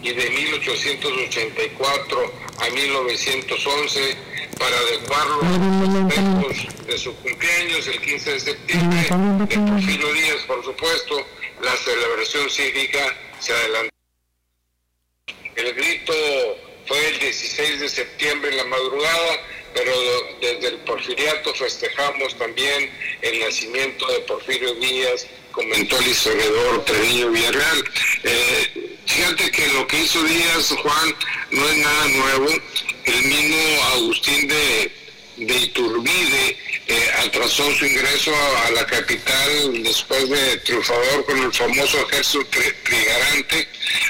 y de 1884 a 1911, para adecuarlo a los festejos de su cumpleaños el 15 de septiembre, de Porfirio Díaz, por supuesto, la celebración cívica se adelantó. El grito fue el 16 de septiembre en la madrugada, pero desde el porfiriato festejamos también el nacimiento de Porfirio Díaz, comentó el historiador Treviño Villarreal. Eh, fíjate que lo que hizo Díaz, Juan, no es nada nuevo el mismo Agustín de, de Iturbide eh, atrasó su ingreso a, la capital después de triunfador con el famoso ejército trigarante.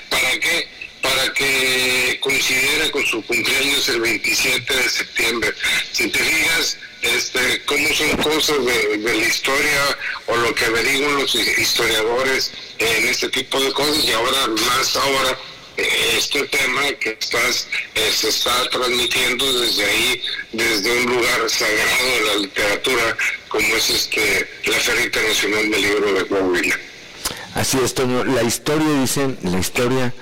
¿Para qué? Para que coincidiera con su cumpleaños el 27 de septiembre. Si te fijas, este, cómo son cosas de, de, la historia o lo que averiguan los historiadores en este tipo de cosas y ahora más ahora este tema que estás, eh, se está transmitiendo desde ahí, desde un lugar sagrado de la literatura, como es este la Feria Internacional del Libro de Coahuila. Así es, Toño. La historia, dicen, la historia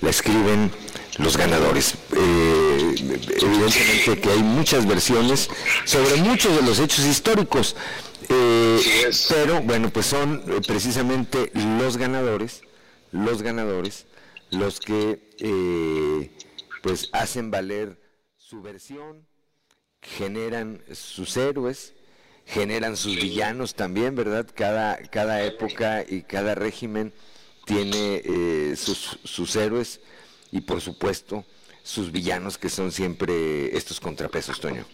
la escriben los ganadores. Eh, evidentemente que hay muchas versiones sobre muchos de los hechos históricos, eh, pero bueno, pues son precisamente los ganadores, los ganadores los que eh, pues hacen valer su versión, generan sus héroes, generan sus villanos también, ¿verdad? Cada, cada época y cada régimen tiene eh, sus, sus héroes y por supuesto sus villanos que son siempre estos contrapesos, Toño.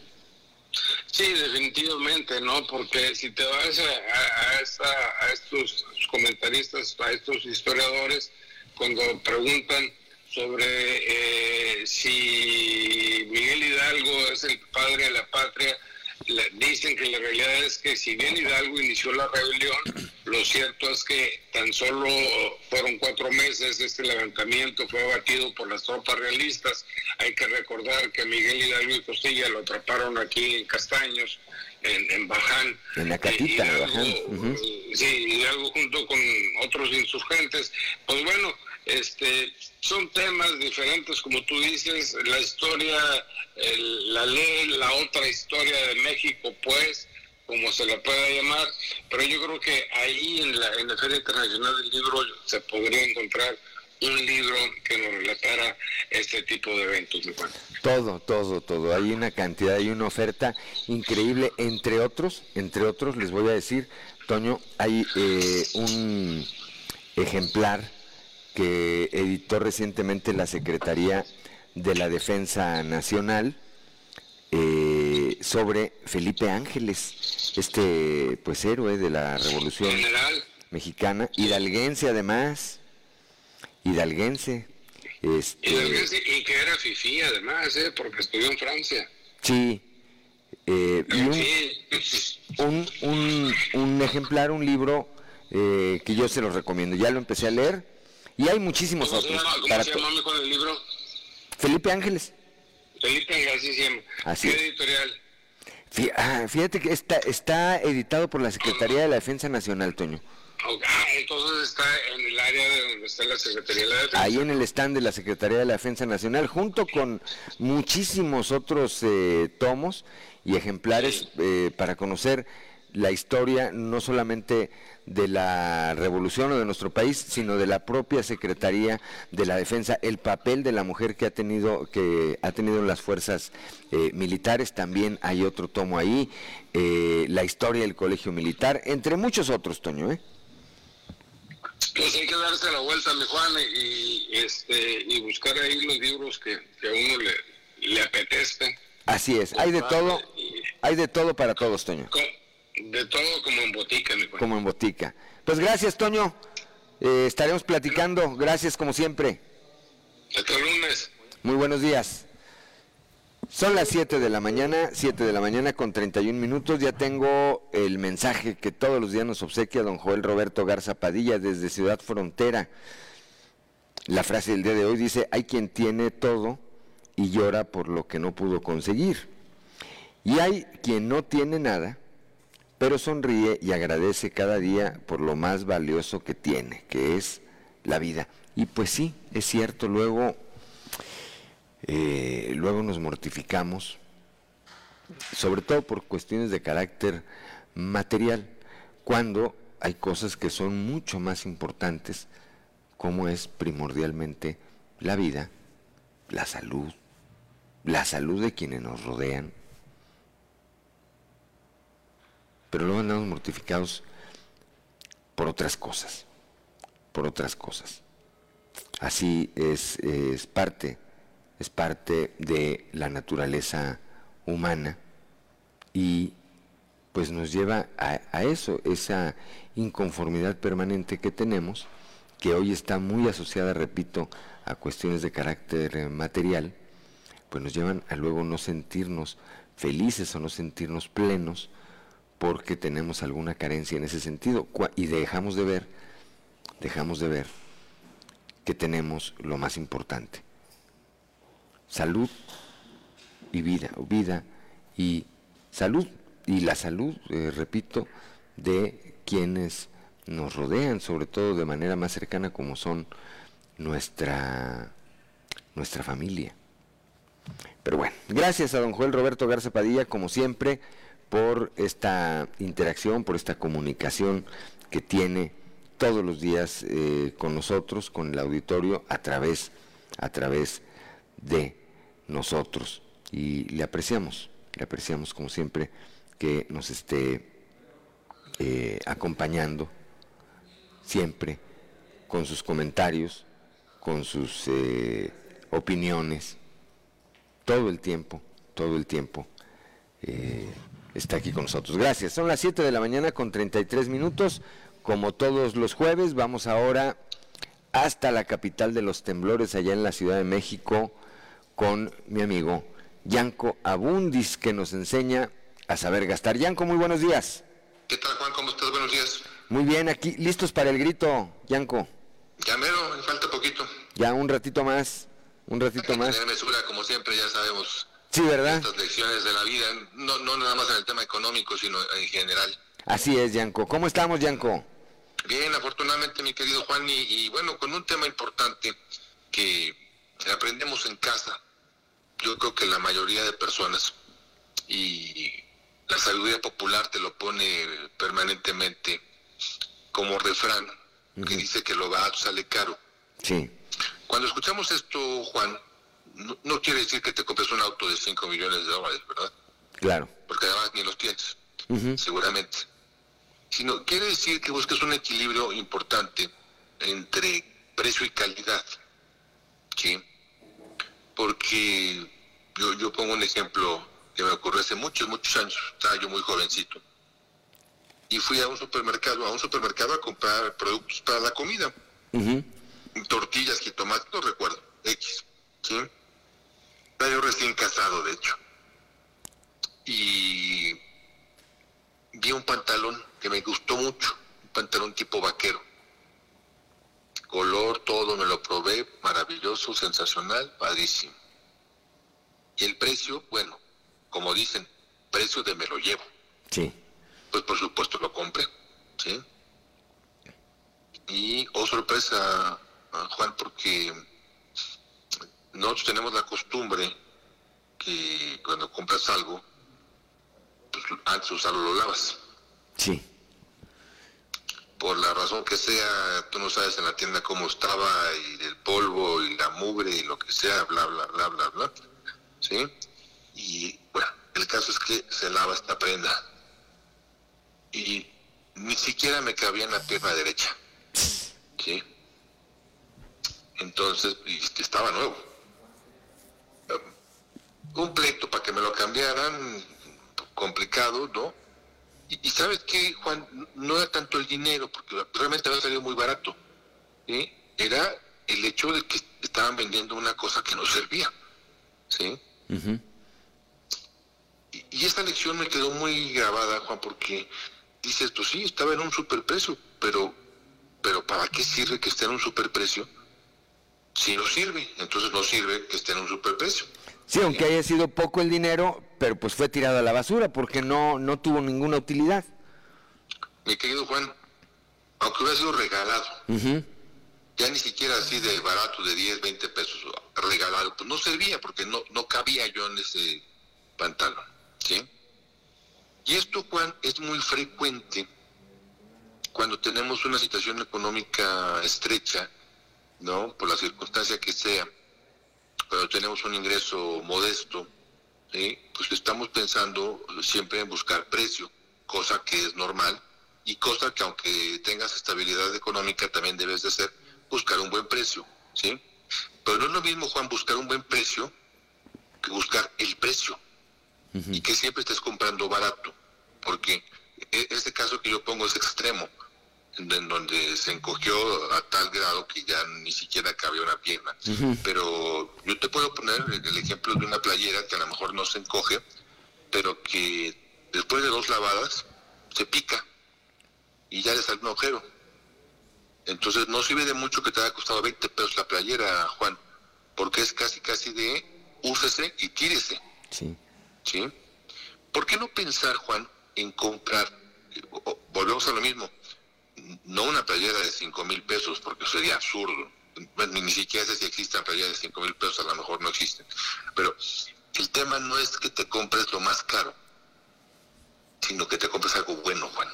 Sí, definitivamente, ¿no? Porque si te vas a, a estos comentaristas, a estos historiadores, cuando preguntan sobre eh, si Miguel Hidalgo es el padre de la patria, dicen que la realidad es que si bien Hidalgo inició la rebelión, lo cierto es que tan solo fueron cuatro meses, este levantamiento fue abatido por las tropas realistas. Hay que recordar que Miguel Hidalgo y Costilla lo atraparon aquí en Castaños, en, en Baján. En la catita, Baján. Sí, Hidalgo junto con otros insurgentes. Pues bueno, este, son temas diferentes, como tú dices, la historia, la ley, la otra historia de México, pues, como se la pueda llamar, pero yo creo que ahí en la, en la Feria Internacional del Libro se podría encontrar un libro que nos relatara este tipo de eventos. Todo, todo, todo. Hay una cantidad, hay una oferta increíble, entre otros, entre otros, les voy a decir, Toño, hay eh, un ejemplar que editó recientemente la Secretaría de la Defensa Nacional eh, sobre Felipe Ángeles, este pues héroe de la Revolución Mexicana, hidalguense además, hidalguense. Este, hidalguense y que era fifí además, ¿eh? porque estudió en Francia. Sí. Eh, un, un, un, ejemplar, un libro que yo se lo recomiendo. Ya lo empecé a leer y hay muchísimos ¿Cómo otros. Se llama, ¿Cómo se llama con el libro? Felipe Ángeles. Felipe Ángeles, así se llama. Así ¿Qué editorial? Ah, fíjate que está, está editado por la Secretaría de la Defensa Nacional, Toño. Ah, entonces está en el área de donde está la Secretaría de la Defensa. Ahí en el stand de la Secretaría de la Defensa Nacional, junto con muchísimos otros eh, tomos y ejemplares eh, para conocer la historia no solamente de la revolución o de nuestro país, sino de la propia Secretaría de la Defensa, el papel de la mujer que ha tenido que ha tenido en las fuerzas eh, militares, también hay otro tomo ahí, la historia del Colegio Militar, entre muchos otros, Toño, ¿eh? Pues hay que darse la vuelta, mi Juan, y, este, y buscar ahí los libros que, a uno le, le apetezcan. Así es, hay de todo, hay de todo para todos, Toño. De todo como en botica, mi. Como en botica. Pues gracias, Toño. Eh, estaremos platicando. Gracias, como siempre. Hasta el lunes. Muy buenos días. Son las 7 de la mañana, 7 de la mañana con 31 minutos. Ya tengo el mensaje que todos los días nos obsequia don Joel Roberto Garza Padilla desde Ciudad Frontera. La frase del día de hoy dice, hay quien tiene todo y llora por lo que no pudo conseguir. Y hay quien no tiene nada, pero sonríe y agradece cada día por lo más valioso que tiene, que es la vida. Y pues sí, es cierto, luego eh, luego nos mortificamos, sobre todo por cuestiones de carácter material, cuando hay cosas que son mucho más importantes, como es primordialmente la vida, la salud, la salud de quienes nos rodean. Pero luego andamos mortificados por otras cosas, por otras cosas. Así es, es parte es parte de la naturaleza humana y pues nos lleva a, eso, esa inconformidad permanente que tenemos, que hoy está muy asociada, repito, a cuestiones de carácter material, pues nos llevan a luego no sentirnos felices o no sentirnos plenos porque tenemos alguna carencia en ese sentido. Y dejamos de ver, dejamos de ver que tenemos lo más importante, salud y vida, vida y salud, y la salud, eh, repito, de quienes nos rodean, sobre todo de manera más cercana como son nuestra, nuestra familia. Pero bueno, gracias a don Joel Roberto Garza Padilla, como siempre, por esta interacción, por esta comunicación que tiene todos los días eh, con nosotros, con el auditorio, a través, a través de nosotros. Y le apreciamos, le apreciamos como siempre que nos esté eh, acompañando siempre con sus comentarios, con sus eh, opiniones, todo el tiempo, todo el tiempo está aquí con nosotros. Gracias. Son las 7 de la mañana con 33 minutos. Como todos los jueves, vamos ahora hasta la capital de los temblores, allá en la Ciudad de México, con mi amigo Yanko Abundis, que nos enseña a saber gastar. Yanko, muy buenos días. ¿Qué tal, Juan? ¿Cómo estás? Buenos días. Muy bien, aquí listos para el grito, Yanko. Ya mero, me falta poquito. Ya un ratito más, un ratito más. Tener mesura, como siempre, ya sabemos. Sí, ¿verdad? Estas lecciones de la vida, no, no nada más en el tema económico, sino en general. Así es, Yanko. ¿Cómo estamos, Yanko? Bien, afortunadamente, mi querido Juan, y, y bueno, con un tema importante que aprendemos en casa, yo creo que la mayoría de personas y la sabiduría popular te lo pone permanentemente como refrán que dice que lo barato sale caro. Sí. Cuando escuchamos esto, Juan, no, quiere decir que te compres un auto de 5 millones de dólares, ¿verdad? Claro. Porque además ni los tienes, seguramente. Sino quiere decir que busques un equilibrio importante entre precio y calidad. ¿Sí? porque yo, yo pongo un ejemplo que me ocurrió hace muchos, muchos años, estaba yo muy jovencito, y fui a un supermercado, a un supermercado a comprar productos para la comida, tortillas, jitomates, no recuerdo, X, ¿sí? Era yo recién casado, de hecho, y vi un pantalón que me gustó mucho, un pantalón tipo vaquero, color, todo, me lo probé, maravilloso, sensacional, padrísimo. Y el precio, bueno, como dicen, precio de me lo llevo. Sí. Pues por supuesto lo compré, ¿sí? Y, oh sorpresa, Juan, porque nosotros tenemos la costumbre que cuando compras algo, pues antes de usarlo lo lavas. Sí. Por la razón que sea, tú no sabes en la tienda cómo estaba y el polvo y la mugre y lo que sea, bla, bla, bla, bla, bla. ¿Sí? Y bueno, el caso es que se lava esta prenda. Y ni siquiera me cabía en la pierna derecha. ¿Sí? Entonces, y estaba nuevo. Un pleito para que me lo cambiaran, complicado, ¿no? Y, sabes que, Juan, no era tanto el dinero, porque realmente había salido muy barato. ¿sí? Era el hecho de que estaban vendiendo una cosa que no servía. ¿sí? y, y, esta lección me quedó muy grabada, Juan, porque dices, pues sí, estaba en un superprecio, pero, pero ¿para qué sirve que esté en un superprecio? Si no sirve, entonces no sirve que esté en un superprecio. Sí, aunque haya sido poco el dinero, pero pues fue tirado a la basura porque no, no tuvo ninguna utilidad. Mi querido Juan, aunque hubiera sido regalado, ya ni siquiera así de barato, de 10, 20 pesos regalado, pues no servía porque no, no cabía yo en ese pantalón, ¿sí? Y esto, Juan, es muy frecuente cuando tenemos una situación económica estrecha, ¿no? Por la circunstancia que sea. Cuando tenemos un ingreso modesto, pues estamos pensando siempre en buscar precio, cosa que es normal y cosa que aunque tengas estabilidad económica también debes de hacer, buscar un buen precio, ¿sí? Pero no es lo mismo, Juan, buscar un buen precio que buscar el precio. Y que siempre estés comprando barato, porque e-, este caso que yo pongo es extremo en donde se encogió a tal grado que ya ni siquiera cabía una pierna. Pero yo te puedo poner el ejemplo de una playera que a lo mejor no se encoge, pero que después de dos lavadas se pica y ya le sale un agujero. Entonces no sirve de mucho que te haya costado 20 pesos la playera, Juan, porque es casi casi de úsese y tírese. Sí. ¿Sí? ¿Por qué no pensar, Juan, en comprar? Volvemos a lo mismo no una playera de 5 mil pesos, porque sería absurdo. ni siquiera sé si existen playeras de 5 mil pesos, a lo mejor no existen. Pero el tema no es que te compres lo más caro, sino que te compres algo bueno, Juan.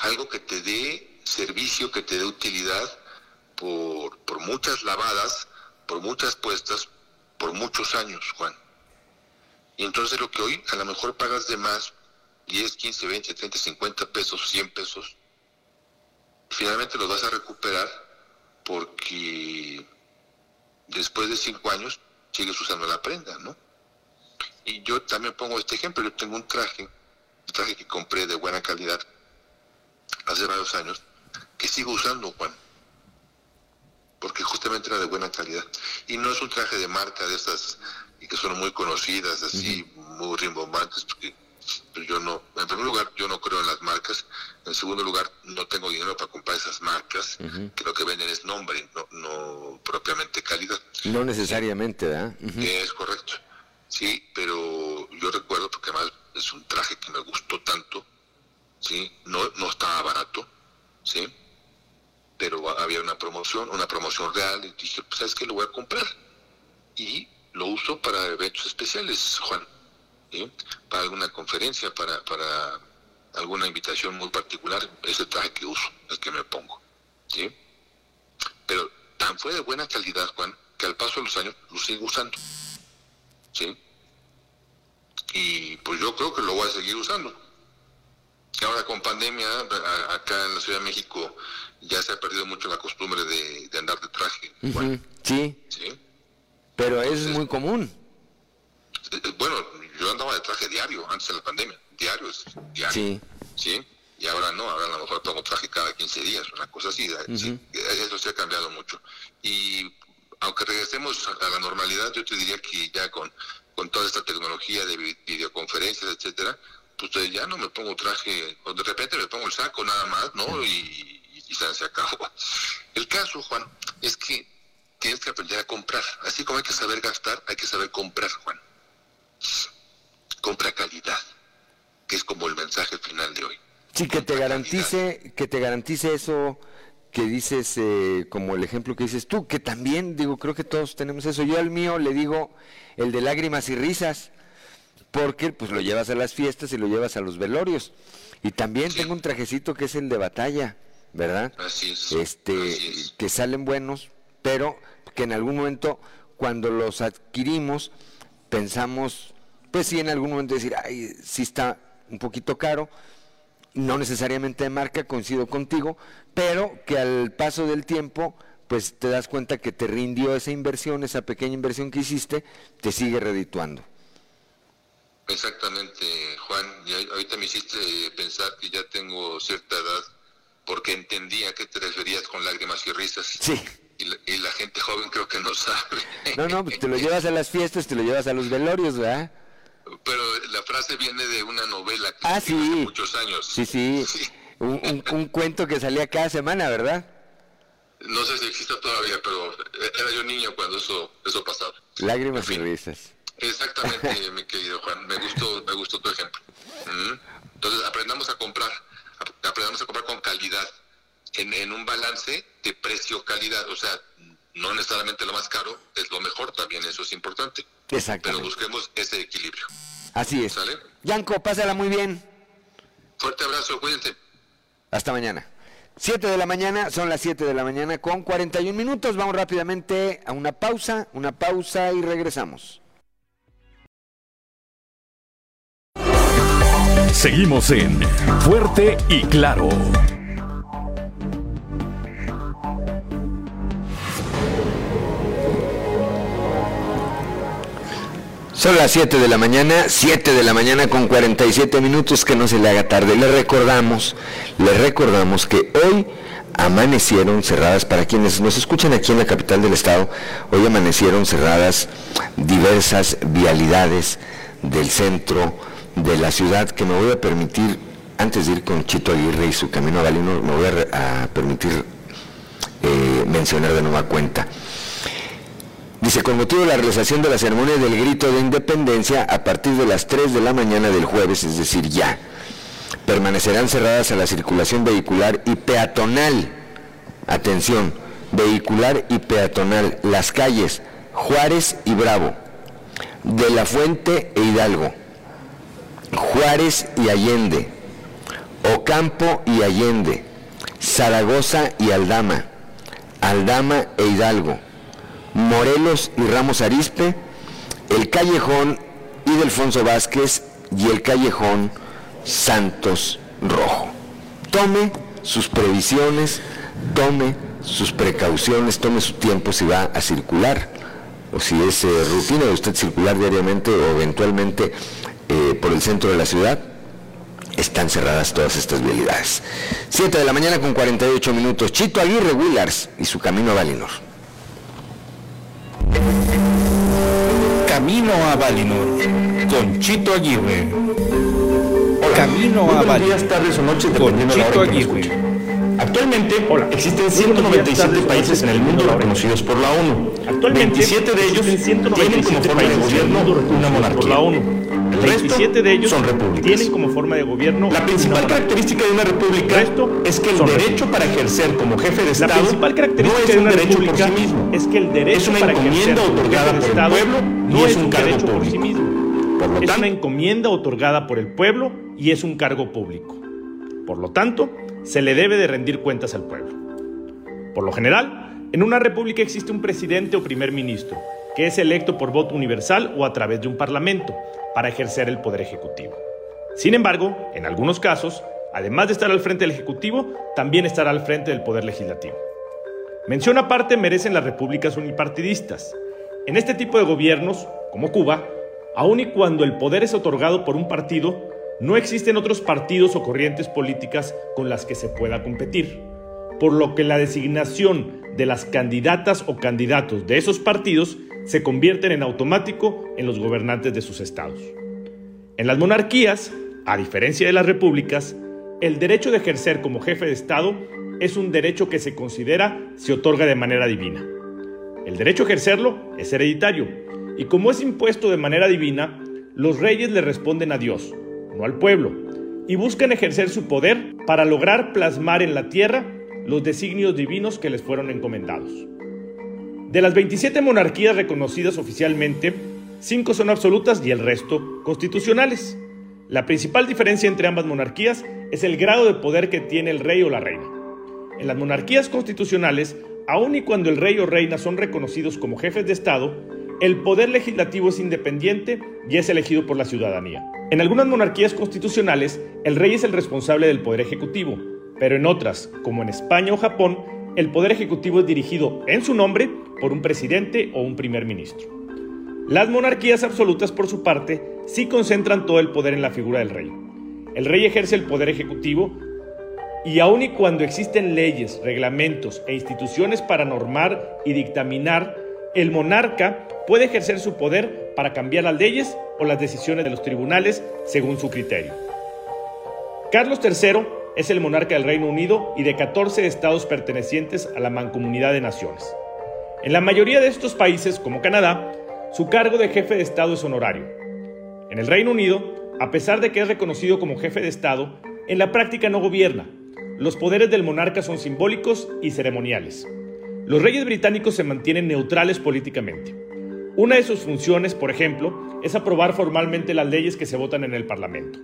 Algo que te dé servicio, que te dé utilidad por, por muchas lavadas, por muchas puestas, por muchos años, Juan. Y entonces lo que hoy a lo mejor pagas de más 10, 15, 20, 30, 50 pesos, 100 pesos, finalmente los vas a recuperar porque después de 5 años sigues usando la prenda, ¿no? Y yo también pongo este ejemplo, yo tengo un traje, un traje que compré de buena calidad hace varios años, que sigo usando, Juan, porque justamente era de buena calidad. Y no es un traje de marca de estas y que son muy conocidas, así, muy rimbombantes, porque pero yo no, en primer lugar, yo no creo en las marcas, en segundo lugar, no tengo dinero para comprar esas marcas, que lo que venden es nombre, no, no propiamente calidad. No necesariamente, ¿verdad? Es correcto, sí, pero yo recuerdo, porque además es un traje que me gustó tanto, sí, no, no estaba barato, sí, pero había una promoción, una promoción real, y dije, pues, ¿sabes qué? Lo voy a comprar. Y lo uso para eventos especiales, Juan para alguna conferencia, para, para alguna invitación muy particular, ese traje que uso, el que me pongo. ¿sí? Pero tan fue de buena calidad, Juan, que al paso de los años lo sigo usando. ¿sí? Y pues yo creo que lo voy a seguir usando. Ahora con pandemia, acá en la Ciudad de México ya se ha perdido mucho la costumbre de, andar de traje. sí. ¿sí? Pero es muy común. Eh, bueno, yo andaba de traje diario antes de la pandemia, diario, diario. Sí. ¿sí? Y ahora no, ahora a lo mejor pongo traje cada 15 días, una cosa así. eso se ha cambiado mucho. Y aunque regresemos a la normalidad, yo te diría que ya con, con toda esta tecnología de videoconferencias, etcétera, pues ya no me pongo traje, o de repente me pongo el saco nada más, ¿no? Y, y, se acabó. El caso, Juan, es que tienes que aprender a comprar. Así como hay que saber gastar, hay que saber comprar, Juan. Compra calidad, que es como el mensaje final de hoy. Sí, que te garantice, que te garantice eso que dices, eh, como el ejemplo que dices tú, que también, digo, creo que todos tenemos eso. Yo al mío le digo el de lágrimas y risas, porque pues lo llevas a las fiestas y lo llevas a los velorios. Y también tengo un trajecito que es el de batalla, ¿verdad? Así es. Este, que salen buenos, pero que en algún momento, cuando los adquirimos, pensamos, pues sí, en algún momento decir, ay, sí está un poquito caro, no necesariamente de marca, coincido contigo, pero que al paso del tiempo, pues te das cuenta que te rindió esa inversión, esa pequeña inversión que hiciste, te sigue redituando. Exactamente, Juan. Y ahorita me hiciste pensar que ya tengo cierta edad porque entendía a qué te referías con lágrimas y risas. Sí. Y la, y la gente joven creo que no sabe. No, no, pues te lo llevas a las fiestas, te lo llevas a los velorios, ¿verdad? Pero la frase viene de una novela que Ah, escribí sí. hace muchos años. Sí, sí. Un, un- un cuento que salía cada semana, ¿verdad? No sé si existe todavía, pero era yo niño cuando eso eso pasaba. Lágrimas y risas. Exactamente, mi querido Juan. Me gustó, me gustó tu ejemplo. Entonces, aprendamos a comprar. ap- Aprendamos a comprar con calidad. En, en un balance de precio-calidad. O sea, no necesariamente lo más caro es lo mejor, también eso es importante. Pero Exactamente. busquemos ese equilibrio. Así es. ¿Sale? Yanko, pásala muy bien. Fuerte abrazo, cuídense. Hasta mañana. 7 de la mañana, son las 7 de la mañana con 41 minutos. Vamos rápidamente a una pausa, una pausa y regresamos. Seguimos en Fuerte y Claro. Son las 7 de la mañana, 7 de la mañana con 47 minutos, que no se le haga tarde. Le recordamos, le recordamos que hoy amanecieron cerradas, para quienes nos escuchan aquí en la capital del estado, hoy amanecieron cerradas diversas vialidades del centro de la ciudad que me voy a permitir, antes de ir con Chito Aguirre y su camino a Valinor, me voy a, a permitir eh, mencionar de nueva cuenta. Dice, con motivo de la realización de la ceremonia del grito de independencia a partir de las 3 de la mañana del jueves, es decir, ya, permanecerán cerradas a la circulación vehicular y peatonal. Atención, vehicular y peatonal, las calles Juárez y Bravo, de la Fuente e Hidalgo, Juárez y Allende, Ocampo y Allende, Zaragoza y Aldama, Aldama e Hidalgo, Morelos y Ramos Arispe, el callejón Ildefonso Vázquez y el callejón Santos Rojo. Tome sus previsiones, tome sus precauciones, tome su tiempo si va a circular o si es eh, rutina de usted circular diariamente o eventualmente eh, por el centro de la ciudad. Están cerradas todas estas vialidades. 7 de la mañana con 48 minutos. Chito Aguirre Willars y su camino a Valinor. Camino a Valinor con Chito Aguirre. Camino a Valinor. días, tardes o noches, con dependiendo de la Chito hora que Aguirre. Actualmente existen buenos días, 197 tardes, países en el mundo reconocidos por la ONU. Actualmente 27 de ellos existen tienen como 197 forma de gobierno una monarquía. por la ONU. El resto 27 de ellos son repúblicas. tienen como forma de gobierno La principal característica de una república es que el derecho para ejercer como jefe de La Estado principal no característica es de un una derecho por sí mismo. es que el derecho Es una para encomienda otorgada por el pueblo no es un un cargo derecho por sí público. mismo. Por lo es tanto- una encomienda otorgada por el pueblo y es un cargo público. Por lo tanto, se le debe de rendir cuentas al pueblo. Por lo general, en una república existe un presidente o primer ministro, que es electo por voto universal o a través de un parlamento, para ejercer el poder ejecutivo. Sin embargo, en algunos casos, además de estar al frente del ejecutivo, también estará al frente del poder legislativo. Mención aparte merecen las repúblicas unipartidistas. En este tipo de gobiernos, como Cuba, aun y cuando el poder es otorgado por un partido, no existen otros partidos o corrientes políticas con las que se pueda competir, por lo que la designación de las candidatas o candidatos de esos partidos se convierten en automático en los gobernantes de sus estados. En las monarquías, a diferencia de las repúblicas, el derecho de ejercer como jefe de Estado es un derecho que se considera se otorga de manera divina. El derecho a ejercerlo es hereditario y como es impuesto de manera divina, los reyes le responden a Dios, no al pueblo, y buscan ejercer su poder para lograr plasmar en la tierra los designios divinos que les fueron encomendados. De las 27 monarquías reconocidas oficialmente, 5 son absolutas y el resto constitucionales. La principal diferencia entre ambas monarquías es el grado de poder que tiene el rey o la reina. En las monarquías constitucionales, aun y cuando el rey o reina son reconocidos como jefes de Estado, el poder legislativo es independiente y es elegido por la ciudadanía. En algunas monarquías constitucionales, el rey es el responsable del poder ejecutivo, pero en otras, como en España o Japón, el poder ejecutivo es dirigido en su nombre por un presidente o un primer ministro. Las monarquías absolutas, por su parte, sí concentran todo el poder en la figura del rey. El rey ejerce el poder ejecutivo y aun y cuando existen leyes, reglamentos e instituciones para normar y dictaminar, el monarca puede ejercer su poder para cambiar las leyes o las decisiones de los tribunales según su criterio. Carlos III es el monarca del Reino Unido y de 14 estados pertenecientes a la Mancomunidad de Naciones. En la mayoría de estos países, como Canadá, su cargo de jefe de Estado es honorario. En el Reino Unido, a pesar de que es reconocido como jefe de Estado, en la práctica no gobierna. Los poderes del monarca son simbólicos y ceremoniales. Los reyes británicos se mantienen neutrales políticamente. Una de sus funciones, por ejemplo, es aprobar formalmente las leyes que se votan en el Parlamento.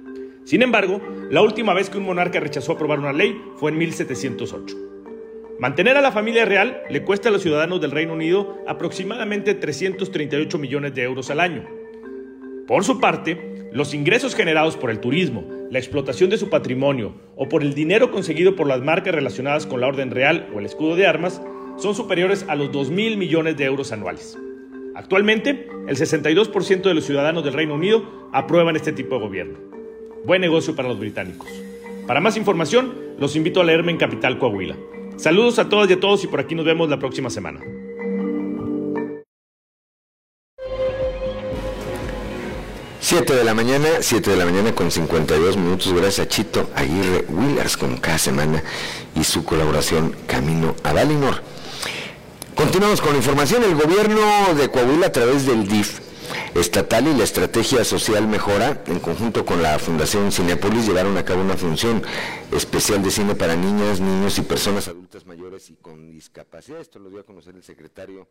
Sin embargo, la última vez que un monarca rechazó aprobar una ley fue en 1708. Mantener a la familia real le cuesta a los ciudadanos del Reino Unido aproximadamente 338 millones de euros al año. Por su parte, los ingresos generados por el turismo, la explotación de su patrimonio o por el dinero conseguido por las marcas relacionadas con la Orden Real o el escudo de armas son superiores a los 2 mil millones de euros anuales. Actualmente, el 62% de los ciudadanos del Reino Unido aprueban este tipo de gobierno. Buen negocio para los británicos. Para más información, los invito a leerme en Capital Coahuila. Saludos a todas y a todos y por aquí nos vemos la próxima semana. Siete de la mañana, 7 de la mañana con 52 minutos. Gracias a Chito Aguirre Willers como cada semana y su colaboración Camino a Valinor. Continuamos con la información. El gobierno de Coahuila a través del DIF estatal y la estrategia social mejora, en conjunto con la Fundación Cinepolis, llevaron a cabo una función especial de cine para niñas, niños y personas adultas mayores y con discapacidad. Esto lo dio a conocer el secretario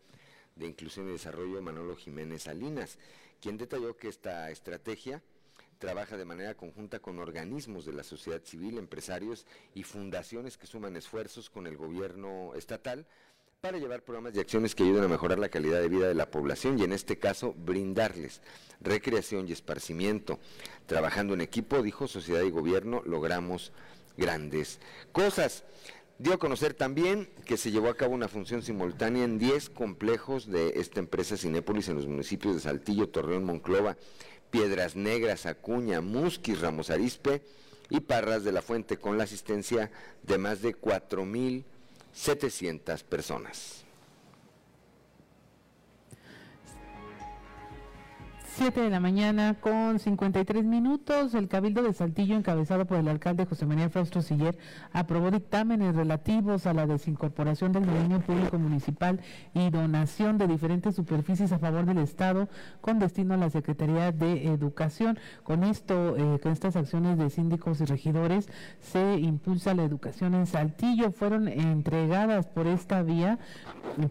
de Inclusión y Desarrollo, Manolo Jiménez Salinas, quien detalló que esta estrategia trabaja de manera conjunta con organismos de la sociedad civil, empresarios y fundaciones que suman esfuerzos con el gobierno estatal para llevar programas y acciones que ayuden a mejorar la calidad de vida de la población y en este caso brindarles recreación y esparcimiento. Trabajando en equipo, dijo sociedad y gobierno, logramos grandes cosas. Dio a conocer también que se llevó a cabo una función simultánea en 10 complejos de esta empresa Cinépolis en los municipios de Saltillo, Torreón, Monclova, Piedras Negras, Acuña, Musquis, Ramos Arispe y Parras de la Fuente con la asistencia de más de 4 mil 700 personas. 7 de la mañana con 53 minutos, el Cabildo de Saltillo, encabezado por el alcalde José María Fausto Siller, aprobó dictámenes relativos a la desincorporación del dominio público municipal y donación de diferentes superficies a favor del Estado con destino a la Secretaría de Educación. Con esto, eh, con estas acciones de síndicos y regidores, se impulsa la educación en Saltillo. Fueron entregadas por esta vía,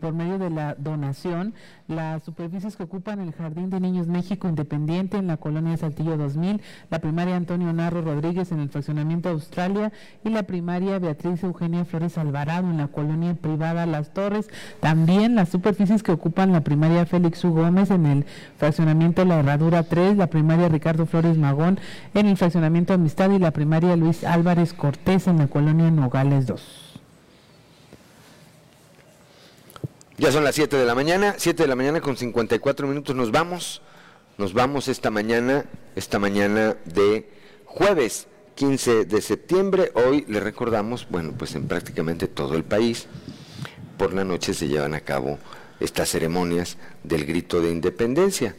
por medio de la donación, las superficies que ocupan el Jardín de Niños México Independiente en la colonia Saltillo 2000, la primaria Antonio Narro Rodríguez en el fraccionamiento Australia y la primaria Beatriz Eugenia Flores Alvarado en la colonia privada Las Torres. También las superficies que ocupan la primaria Félix U. Gómez en el fraccionamiento La Herradura 3, la primaria Ricardo Flores Magón en el fraccionamiento Amistad y la primaria Luis Álvarez Cortés en la colonia Nogales 2. Ya son las 7 de la mañana, 7 de la mañana con 54 minutos nos vamos. Nos vamos esta mañana, esta mañana de jueves 15 de septiembre. Hoy le recordamos, bueno, pues en prácticamente todo el país, por la noche se llevan a cabo estas ceremonias del grito de independencia.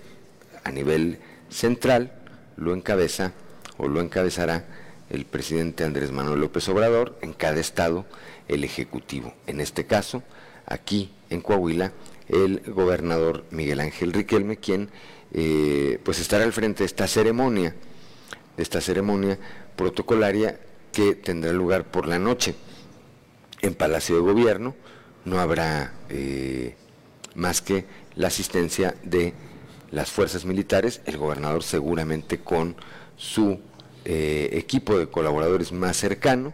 A nivel central lo encabeza o lo encabezará el presidente Andrés Manuel López Obrador, en cada estado el Ejecutivo. En este caso, aquí en Coahuila, el gobernador Miguel Ángel Riquelme, quien eh, pues estará al frente de esta ceremonia, de esta ceremonia protocolaria que tendrá lugar por la noche en Palacio de Gobierno. No habrá eh, más que la asistencia de las fuerzas militares, el gobernador seguramente con su eh, equipo de colaboradores más cercano,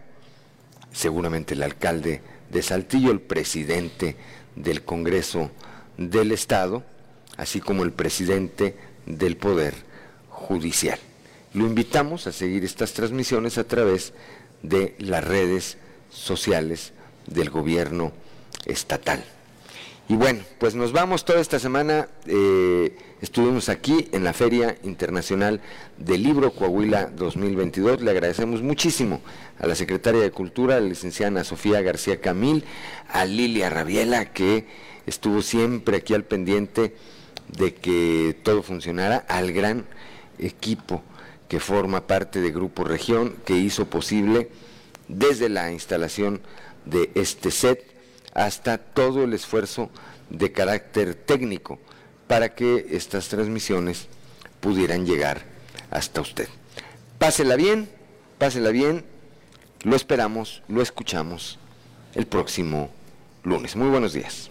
seguramente el alcalde de Saltillo, el presidente del Congreso del Estado, así como el presidente del Poder Judicial. Lo invitamos a seguir estas transmisiones a través de las redes sociales del gobierno estatal. Y bueno, pues nos vamos toda esta semana. Eh, estuvimos aquí en la Feria Internacional del Libro Coahuila 2022. Le agradecemos muchísimo a la secretaria de Cultura, la licenciada Sofía García Camil, a Lilia Rabiela, que estuvo siempre aquí al pendiente de que todo funcionara, al gran equipo que forma parte de Grupo Región, que hizo posible desde la instalación de este set hasta todo el esfuerzo de carácter técnico para que estas transmisiones pudieran llegar hasta usted. Pásela bien, pásela bien, lo esperamos, lo escuchamos el próximo lunes. Muy buenos días.